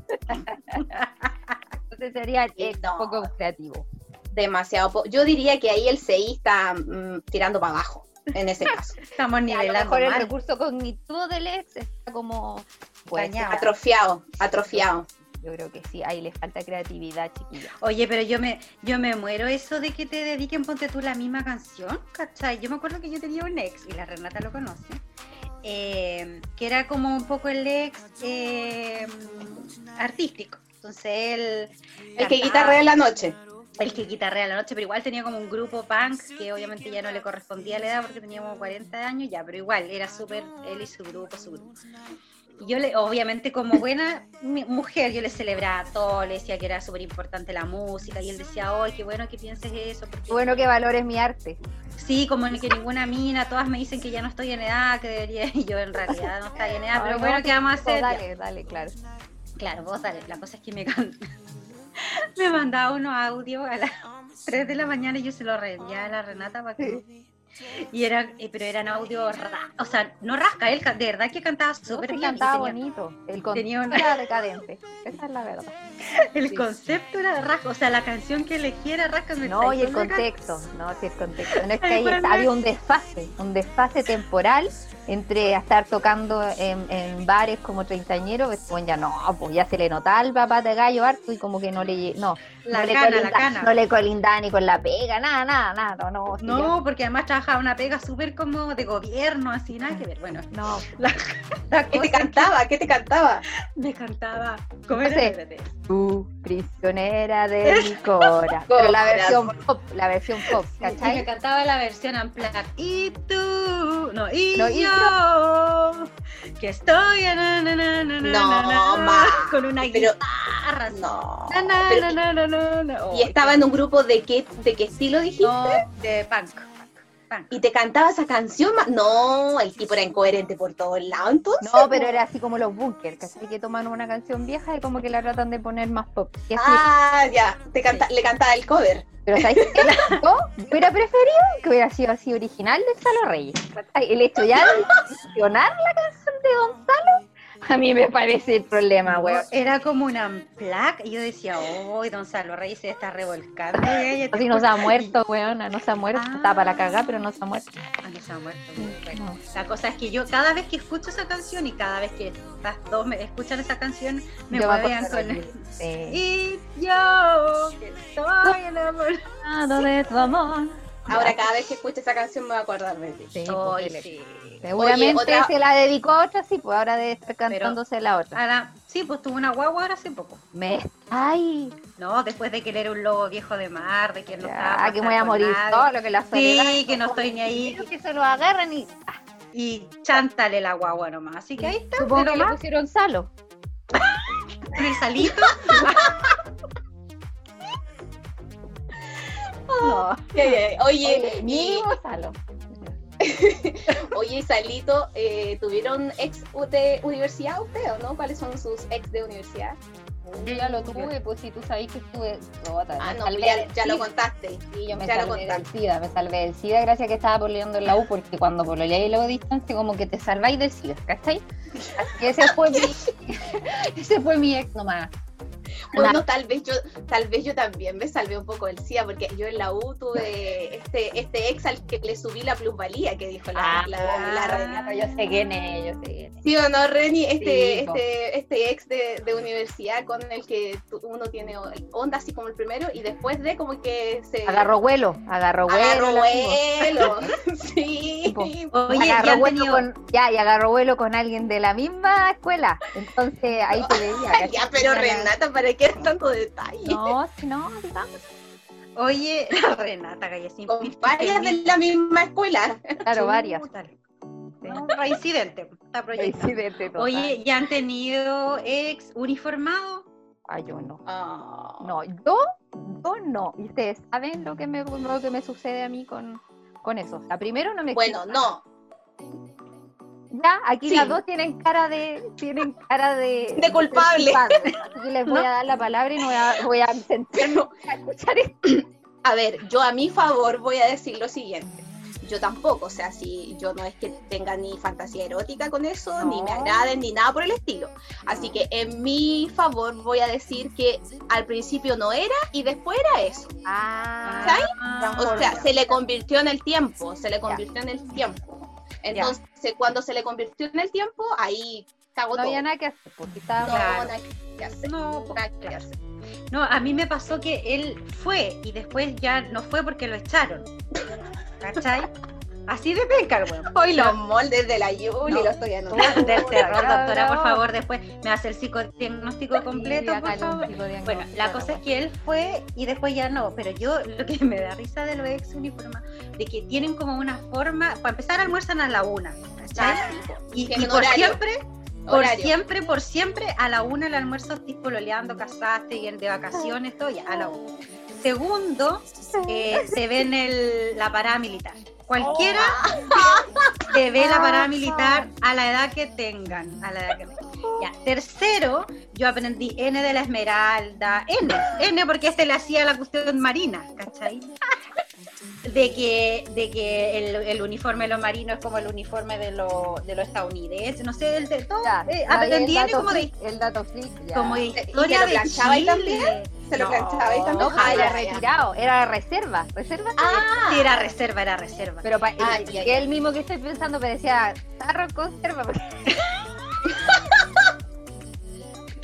Entonces sería el ex No. poco creativo. Demasiado. po- Yo diría que ahí el CI está mm, tirando para abajo, en ese caso. Estamos A lo nivelando mejor el recurso cognitivo del ex está como... Pues, atrofiado, atrofiado. Yo creo que sí, ahí le falta creatividad, chiquilla. Oye, pero yo me, yo me muero eso de que te dediquen, ponte tú la misma canción, ¿cachai? Yo me acuerdo que yo tenía un ex, y la Renata lo conoce, eh, que era como un poco el ex eh, artístico. Entonces él... El que guitarrea en la noche. el que guitarrea la noche, pero igual tenía como un grupo punk que obviamente ya no le correspondía a la edad porque tenía como 40 años ya, pero igual era súper él y su grupo, su grupo. Y yo le, obviamente como buena mi- mujer, yo le celebraba todo, le decía que era súper importante la música y él decía, ¡ay, qué bueno que pienses eso! Porque Bueno que valores mi arte. sí, como que ninguna mina, todas me dicen que ya no estoy en edad, que debería, y yo en realidad no estoy en edad, pero bueno, no, ¿qué vamos a hacer? Dale, dale, claro. Claro, vos dale. La cosa es que me, can- me mandaba unos audios a las 3 de la mañana y yo se los reenviaba a la Renata para que... Y era, eh, pero eran audios, o sea, no rasca, él de verdad que cantaba Súper bien. y cantaba bonito. El tenía concepto una- era decadente. Esa es la verdad. El sí. concepto era rasca, o sea, la canción que eligiera rasca me No, y el contexto. No, sí, el contexto. No es que ahí había un desfase, un desfase temporal entre a estar tocando en, en bares como treintañeros, pues bueno, ya no, pues ya se le notaba al papá de gallo harto y como que no le no, La no le cana, la colinda- cana. no le ni con la pega, nada, nada, nada, no, sí, No, porque además trabajaba una pega súper como de gobierno, así, nada que ver. Bueno, no, la, la ¿Qué te cantaba? ¿Qué te cantaba? me cantaba. ¿Cómo No era? sé. Tú, prisionera de mi cora, pero la versión pop, la versión pop, Y me ¿cachai? cantaba la versión en plan y tú, no, y No, y yo, que estoy na, na, na, na, na, No, na, na, ma. con una Pero- guitarra. No. Pero-. ¿Y estaba en un grupo de qué, de qué estilo dijiste? No, de punk. ¿Y te cantaba esa canción? No, el tipo era incoherente por todos lados, entonces. No, pero era así como los bunkers, ¿cachai? Que toman una canción vieja y como que la tratan de poner más pop. Y así, Ah, ya, te canta, le cantaba el cover. Pero ¿sabes qué? Yo hubiera preferido que hubiera sido así original de Salo Reyes. El hecho ya de mencionar la canción de Gonzalo, a mí me parece el problema, weón. Era como una placa y yo decía, uy, don Salvo Reyes se está revolcando. Así no se ha muerto, weón, no se ha muerto. Ah. Está para cagar, pero no se ha muerto. Ah, no se ha muerto. Bueno, No. La cosa es que yo cada vez que escucho esa canción y cada vez que estas dos me escuchan esa canción, me acuerdo con... de- Sí. Y yo, estoy. Enamorado de tu amor. Ahora cada vez que escucho esa canción me voy a acordar de ti. Sí, sí. Seguramente Oye, otra- se la dedicó a otra, sí, pues ahora debe estar cantándose la otra. Ahora, sí, pues tuvo una guagua ahora hace poco. Me... Ay, No, después de que él era un lobo viejo de mar, de que no estaba ya, que me voy a morir solo, que la soledad. Sí, que no estoy ni ahí. Quiero que se lo agarren y Y chántale la guagua nomás. Así que ahí está, supongo que le más pusieron Salo. en el salito. no. Oye, Oye, mínimo Salo. oye, Salito, eh, ¿tuvieron ex de universidad usted o no? ¿Cuáles son sus ex de universidad? Yo ya lo tuve, pues si tú sabes que estuve. Puta, Ah, no, ya, lo contaste. Sí, yo me ya lo salvé del. SIDA, me salvé del SIDA gracias a que estaba pololeando en la U, porque cuando pololeáis luego distancia, como que te salváis del SIDA, ¿cachai? Así que ese fue mi, ese fue mi ex nomás. Bueno, tal vez yo, tal vez yo también me salvé un poco del CIA, porque yo en la U tuve este, este ex al que le subí la plusvalía que dijo la, Ah, la, la Reni. pero yo sé quién es, yo sé quién es. ¿Sí o no, Reni? Este, Sí, este, este ex de, de universidad con el que uno tiene onda así como el primero y después de como que se Agarró vuelo, agarró vuelo. agarró vuelo. sí. Oye, ya agarró han vuelo tenido... con, ya, y agarró vuelo con alguien de la misma escuela. Entonces ahí te veía. ya, pero Renata, ¿para qué tanto detalle? No, si no, digamos. Oye, la Renata Gallecín. Con varias de la misma escuela. Claro, varias. No, reincidente, está proyectado. Incidente total. Oye, ¿ya han tenido ex uniformado? Ay, yo no. Ah. No, yo, yo no. Y ustedes saben lo que me, lo que me sucede a mí con, con eso. O sea, primero no me Bueno, no. Ya, aquí Sí. las dos tienen cara de, tienen cara de, De culpable. Les voy a dar la palabra y no voy a, voy a sentarme a escuchar esto. A ver, yo a mi favor voy a decir lo siguiente. Yo tampoco, o sea, si yo no es que tenga ni fantasía erótica con eso, ni me agraden, ni nada por el estilo. Así que en mi favor voy a decir que al principio no era y después era eso. Ah, ¿Sabes? Ah, O sea, se le convirtió en el tiempo, se le convirtió en el tiempo. Entonces, cuando se le convirtió en el tiempo, ahí cagó no todo. había nada que hacer, porque estaba No, Claro. nada que hacer. No, Nada que hacer. No, a mí me pasó que él fue y después ya no fue porque lo echaron. ¿Cachai? Así de penca, el weón. Hoy los moldes de la Yuli No. lo estoy anotando. Del terror, doctora, por favor, después me hace el psicodiagnóstico completo, por favor. Bueno, la cosa es que él fue y después ya no, pero yo lo que me da risa de los ex uniformados, de que tienen como una forma, para empezar almuerzan a la una. Y, y por siempre, por Horario. siempre, por siempre, a la una el almuerzo estoy pololeando, casaste y de vacaciones, todo ya, a la una. Segundo, eh, se ve en el, la parada militar. Cualquiera se ve la parada militar a la edad que tengan. A la edad que tengan. Ya. Tercero, yo aprendí N de la Esmeralda, N, N porque este le hacía la cuestión marina, ¿cachai? De que, de que el, el uniforme de los marinos es como el uniforme de, lo- de los estadounidenses, no sé, el de todo. Ya, eh, dato como de el dato freak, ya. como de ¿Y historia lo de Chile. también? Se lo No, planchaba y también. No, Ah, era retirado, era reserva, reserva. Ah, Sí, era reserva, era reserva. Pero pa- Ah, el- ya, que ya. el mismo que estoy pensando, decía tarro conserva.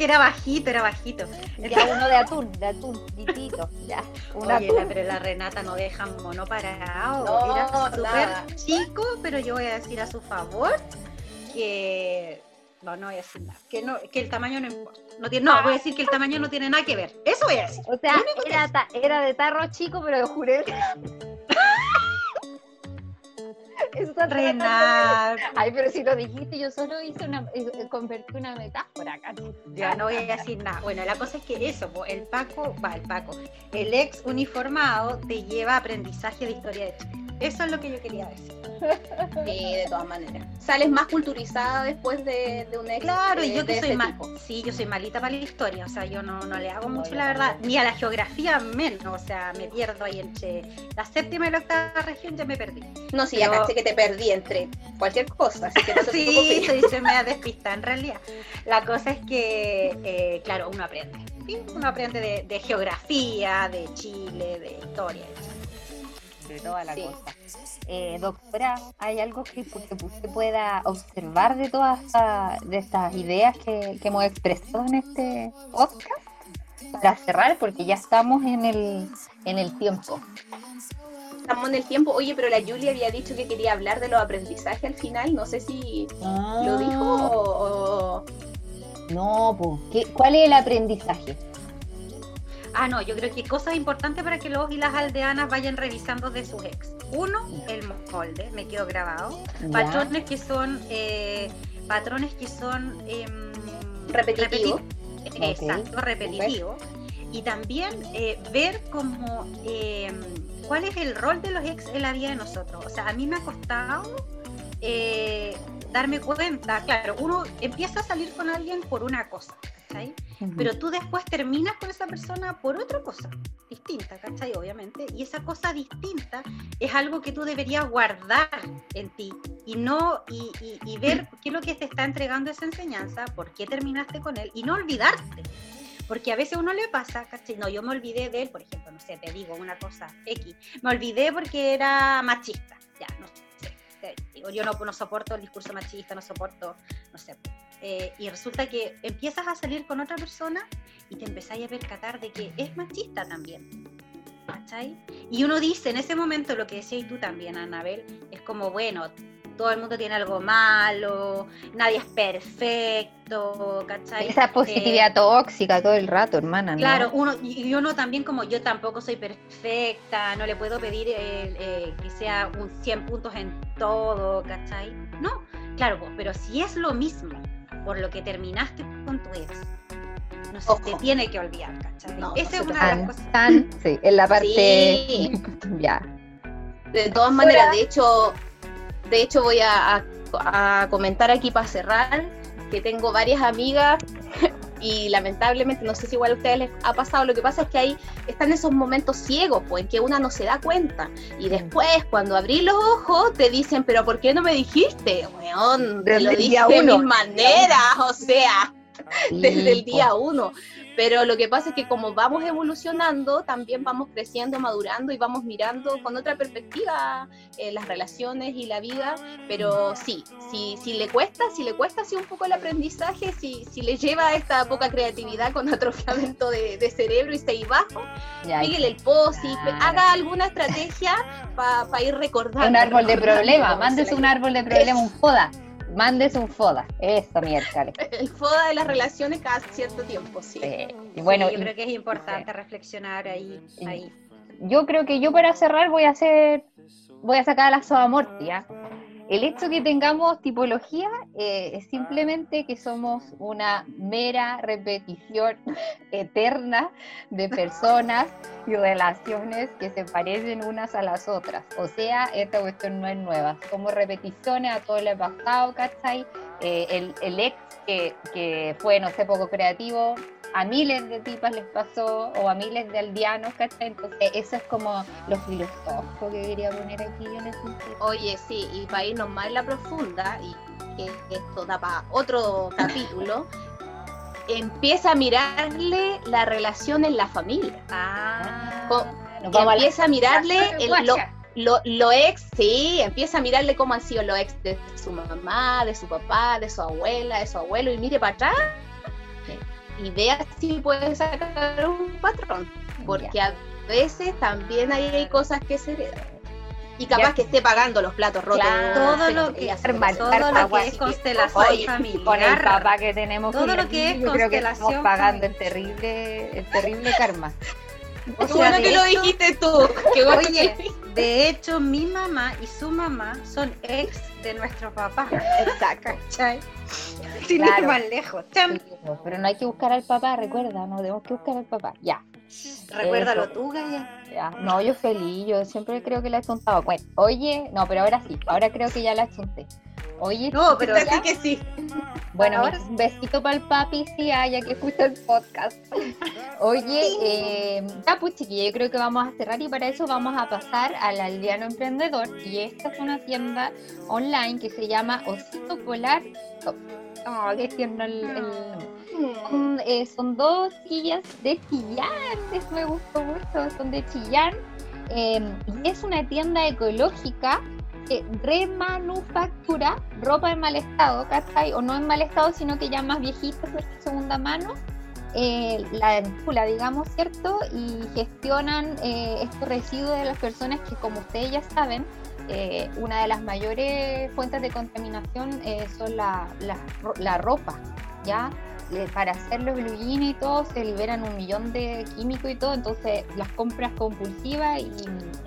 Que era bajito, era bajito. Ya uno de atún, de atún, ditito, ya. Un Oye, atún. la- pero la Renata no deja mono parado. No, Era súper chico, pero yo voy a decir a su favor que. No, no voy a decir nada. Que, no, que el tamaño no importa. No, tiene, no, voy a decir que el tamaño no tiene nada que ver. Eso voy a decir. O sea, era, ta- era de tarro chico, pero juré. Eso está Renata. Ay, pero si lo dijiste, yo solo hice una, eh, eh, convertí una metáfora, casi. Ya no voy a decir nada. Bueno, la cosa es que eso, el Paco, va, el Paco, el ex uniformado te lleva a aprendizaje de historia de Chile. Eso es lo que yo quería decir. Sí, de todas maneras. Sales más culturizada después de, de un ex. Claro, y yo que soy mal, sí, yo soy malita para la historia, o sea, yo no, no le hago No, mucho la verdad, ni a la geografía menos, o sea, me pierdo ahí entre la séptima y la octava región, ya me perdí. No, sí, ya Pero- caché que te perdí entre cualquier cosa, así que no Sí, soy, se me ha despistado en realidad. La cosa es que, eh, claro, uno aprende, ¿sí? uno aprende de, de geografía, de Chile, de historia. de toda la Sí. cosa. Eh, doctora, ¿hay algo que, que usted pueda observar de todas esta- de estas ideas que, que hemos expresado en este podcast? Para cerrar, porque ya estamos en el, en el tiempo. Estamos en el tiempo. Oye, pero la Julia había dicho que quería hablar de los aprendizajes al final. No sé si lo dijo Ah. o. o- No, pues, ¿qué- ¿cuál es el aprendizaje? Ah, no, yo creo que cosas importantes para que los y las aldeanas vayan revisando de sus ex. Uno, el molde, me quedó grabado. Ya. Patrones que son, eh, patrones que son em, Repetitivo. repeti- Exacto, repetitivo. Y también eh, ver como em, cuál es el rol de los ex en la vida de nosotros. O sea, a mí me ha costado eh, darme cuenta, claro, uno empieza a salir con alguien por una cosa, ¿cachai? Ujú. pero tú después terminas con esa persona por otra cosa distinta, ¿cachai? Obviamente. Y esa cosa distinta es algo que tú deberías guardar en ti y no y, y- y ver qué es lo que te está entregando esa enseñanza, por qué terminaste con él y no olvidarte. Porque a veces uno le pasa, ¿cachai? No, yo me olvidé de él, por ejemplo, no sé, te digo una cosa X. Me olvidé porque era machista. Ya, no sé. te digo, yo no, no soporto el discurso machista, no soporto, no sé. Eh, y resulta que empiezas a salir con otra persona y te empezáis a percatar de que es machista también. ¿Cachai? Y uno dice en ese momento lo que decías tú también, Anabel, es como, bueno, todo el mundo tiene algo malo, nadie es perfecto, ¿cachai? Esa positividad Eh, tóxica todo el rato, hermana. ¿no? Claro, uno, y uno también como yo tampoco soy perfecta, no le puedo pedir eh, eh, que sea un 100 puntos en todo, ¿cachai? No, claro, pero si es lo mismo por lo que terminaste con tu ex, no se te tiene que olvidar, ¿cachai? No, Esa no es una de las Tan, cosas. tan, sí, en la parte. Sí. ya. De todas maneras, de hecho, de hecho voy a, a- a comentar aquí para cerrar que tengo varias amigas y lamentablemente no sé si igual a ustedes les ha pasado. Lo que pasa es que ahí están esos momentos ciegos, pues en que una no se da cuenta y después cuando abrí los ojos te dicen, pero ¿por qué no me dijiste, weón? Te Desde lo dije de mil maneras, o sea desde el día uno. Pero lo que pasa es que como vamos evolucionando, también vamos creciendo, madurando y vamos mirando con otra perspectiva eh, las relaciones y la vida. Pero sí, si, si le cuesta, si le cuesta así un poco el aprendizaje, si, si le lleva esta poca creatividad con atrofiamiento de, de cerebro y se ahí bajo, píguele el posi, Claro. haga alguna estrategia para ir recordando. un árbol de recordando problema, cómo se mándese un árbol de problema, un foda. Mándese un foda. Eso, miércoles. El FODA de las relaciones cada cierto tiempo, sí. Bueno, Sí, yo y- creo que es importante reflexionar ahí, Sí. ahí. yo creo que yo para cerrar voy a hacer, voy a sacar la soda morti, ¿ya? El hecho que tengamos tipología eh, es simplemente que somos una mera repetición eterna de personas y relaciones que se parecen unas a las otras. O sea, esta cuestión no es nueva. Somos repeticiones, a todo ha pasado, ¿cachai? Eh, el, el ex que, que fue, no sé, poco creativo, a miles de tipas les pasó, o a miles de aldeanos, ¿cachai? Entonces, eso es como lo filosófico que quería poner aquí yo en ese sentido. Oye, sí, y para irnos más en la profunda, y que esto da para otro capítulo, empieza a mirarle la relación en la familia. Ah. A la- empieza a mirarle el- lo, lo, lo ex, sí, empieza a mirarle cómo han sido los ex de su mamá, de su papá, de su abuela, de su abuelo, y mire para atrás y vea si puede sacar un patrón. Porque a veces también hay cosas que se heredan. Y capaz que esté pagando los platos rotos. Claro. Todo lo que, todo lo que es constelación Oye, familiar. Con el papá que tenemos Todo lo que es yo creo que estamos constelación pagando el terrible, el terrible karma. O Qué sea, bueno de que lo hecho- dijiste tú. Qué bueno Oye, que- de hecho, mi mamá y su mamá son ex de nuestro papá. Exacto. ¿Cachai? Sin Claro. ir más lejos. Pero no hay que buscar al papá, recuerda, no tenemos que buscar al papá. Ya. Recuérdalo Eso. tú, Gaya. Ya, no, yo feliz, yo siempre creo que la he chuntado. Bueno, oye, no, pero ahora sí, ahora creo que ya la chunté. Oye, No, pero chiquilla, sí que sí. bueno, ahora un besito para el papi, sí, ah, ya que escucha el podcast. Oye, eh, ya pues chiquilla, yo creo que vamos a cerrar y para eso vamos a pasar al Aldeano Emprendedor y esta es una tienda online que se llama Osito Polar Shop. Oh, qué tierno el, el- son, eh, son dos sillas de Chillán, me gustó mucho, son de Chillán. eh, y es una tienda ecológica que remanufactura ropa en mal estado. O no en mal estado, sino que ya más viejita, segunda mano. eh, la encula, digamos, ¿cierto? Y gestionan eh, estos residuos de las personas que, como ustedes ya saben, una de las mayores fuentes de contaminación eh, son la, la la ropa, ¿ya? Para hacer los blue y todo se liberan un millón de químicos y todo, entonces las compras compulsivas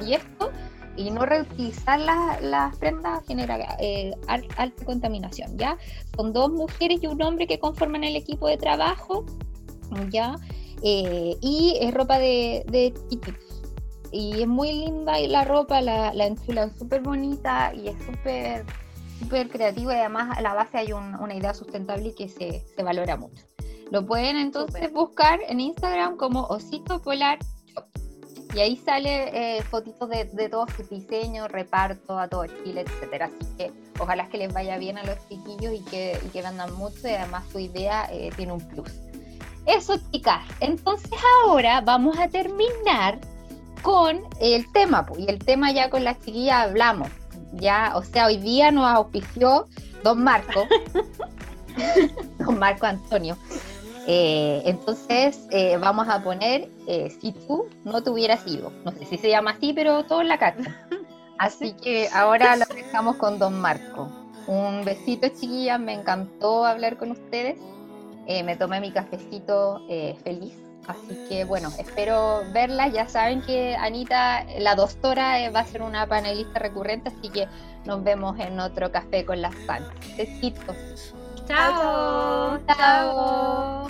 y, esto, y no reutilizar las, prendas genera eh, al- alta contaminación, ¿ya? Son dos mujeres y un hombre que conforman el equipo de trabajo, ¿ya? Eh, y es ropa de, de. Y es muy linda y la ropa, la, la enchulan súper bonita y es súper súper creativa y además a la base hay un- una idea sustentable y que se, se valora mucho. Lo pueden entonces buscar en Instagram como Osito Polar Shop. Y ahí sale eh, fotitos de, de todos sus diseños, reparto a todo Chile, etcétera. Así que ojalá que les vaya bien a los chiquillos y que, y que vendan mucho y además su idea eh, tiene un plus. Eso, chicas. Entonces ahora vamos a terminar con el tema, pues, y el tema ya con las chiquillas hablamos. Ya, o sea, hoy día nos auspició Don Marco, Don Marco Antonio. Eh, entonces eh, vamos a poner eh, si tú no te hubieras ido. No sé si se llama así, pero todo en la carta. Así que ahora lo dejamos con Don Marco. Un besito, chiquillas. Me encantó hablar con ustedes. Me tomé mi cafecito feliz. Así que bueno, espero verla. Ya saben que Anita, la doctora, eh, va a ser una panelista recurrente, así que nos vemos en otro café con las fans. Besitos. Chao. Chao.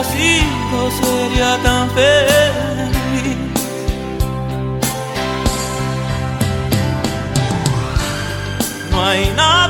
Hubiera sido sería tan feliz. No hay nada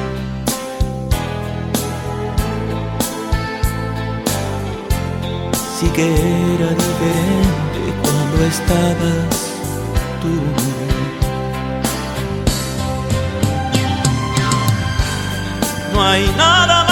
Sí que era diferente cuando estabas tú. No hay nada más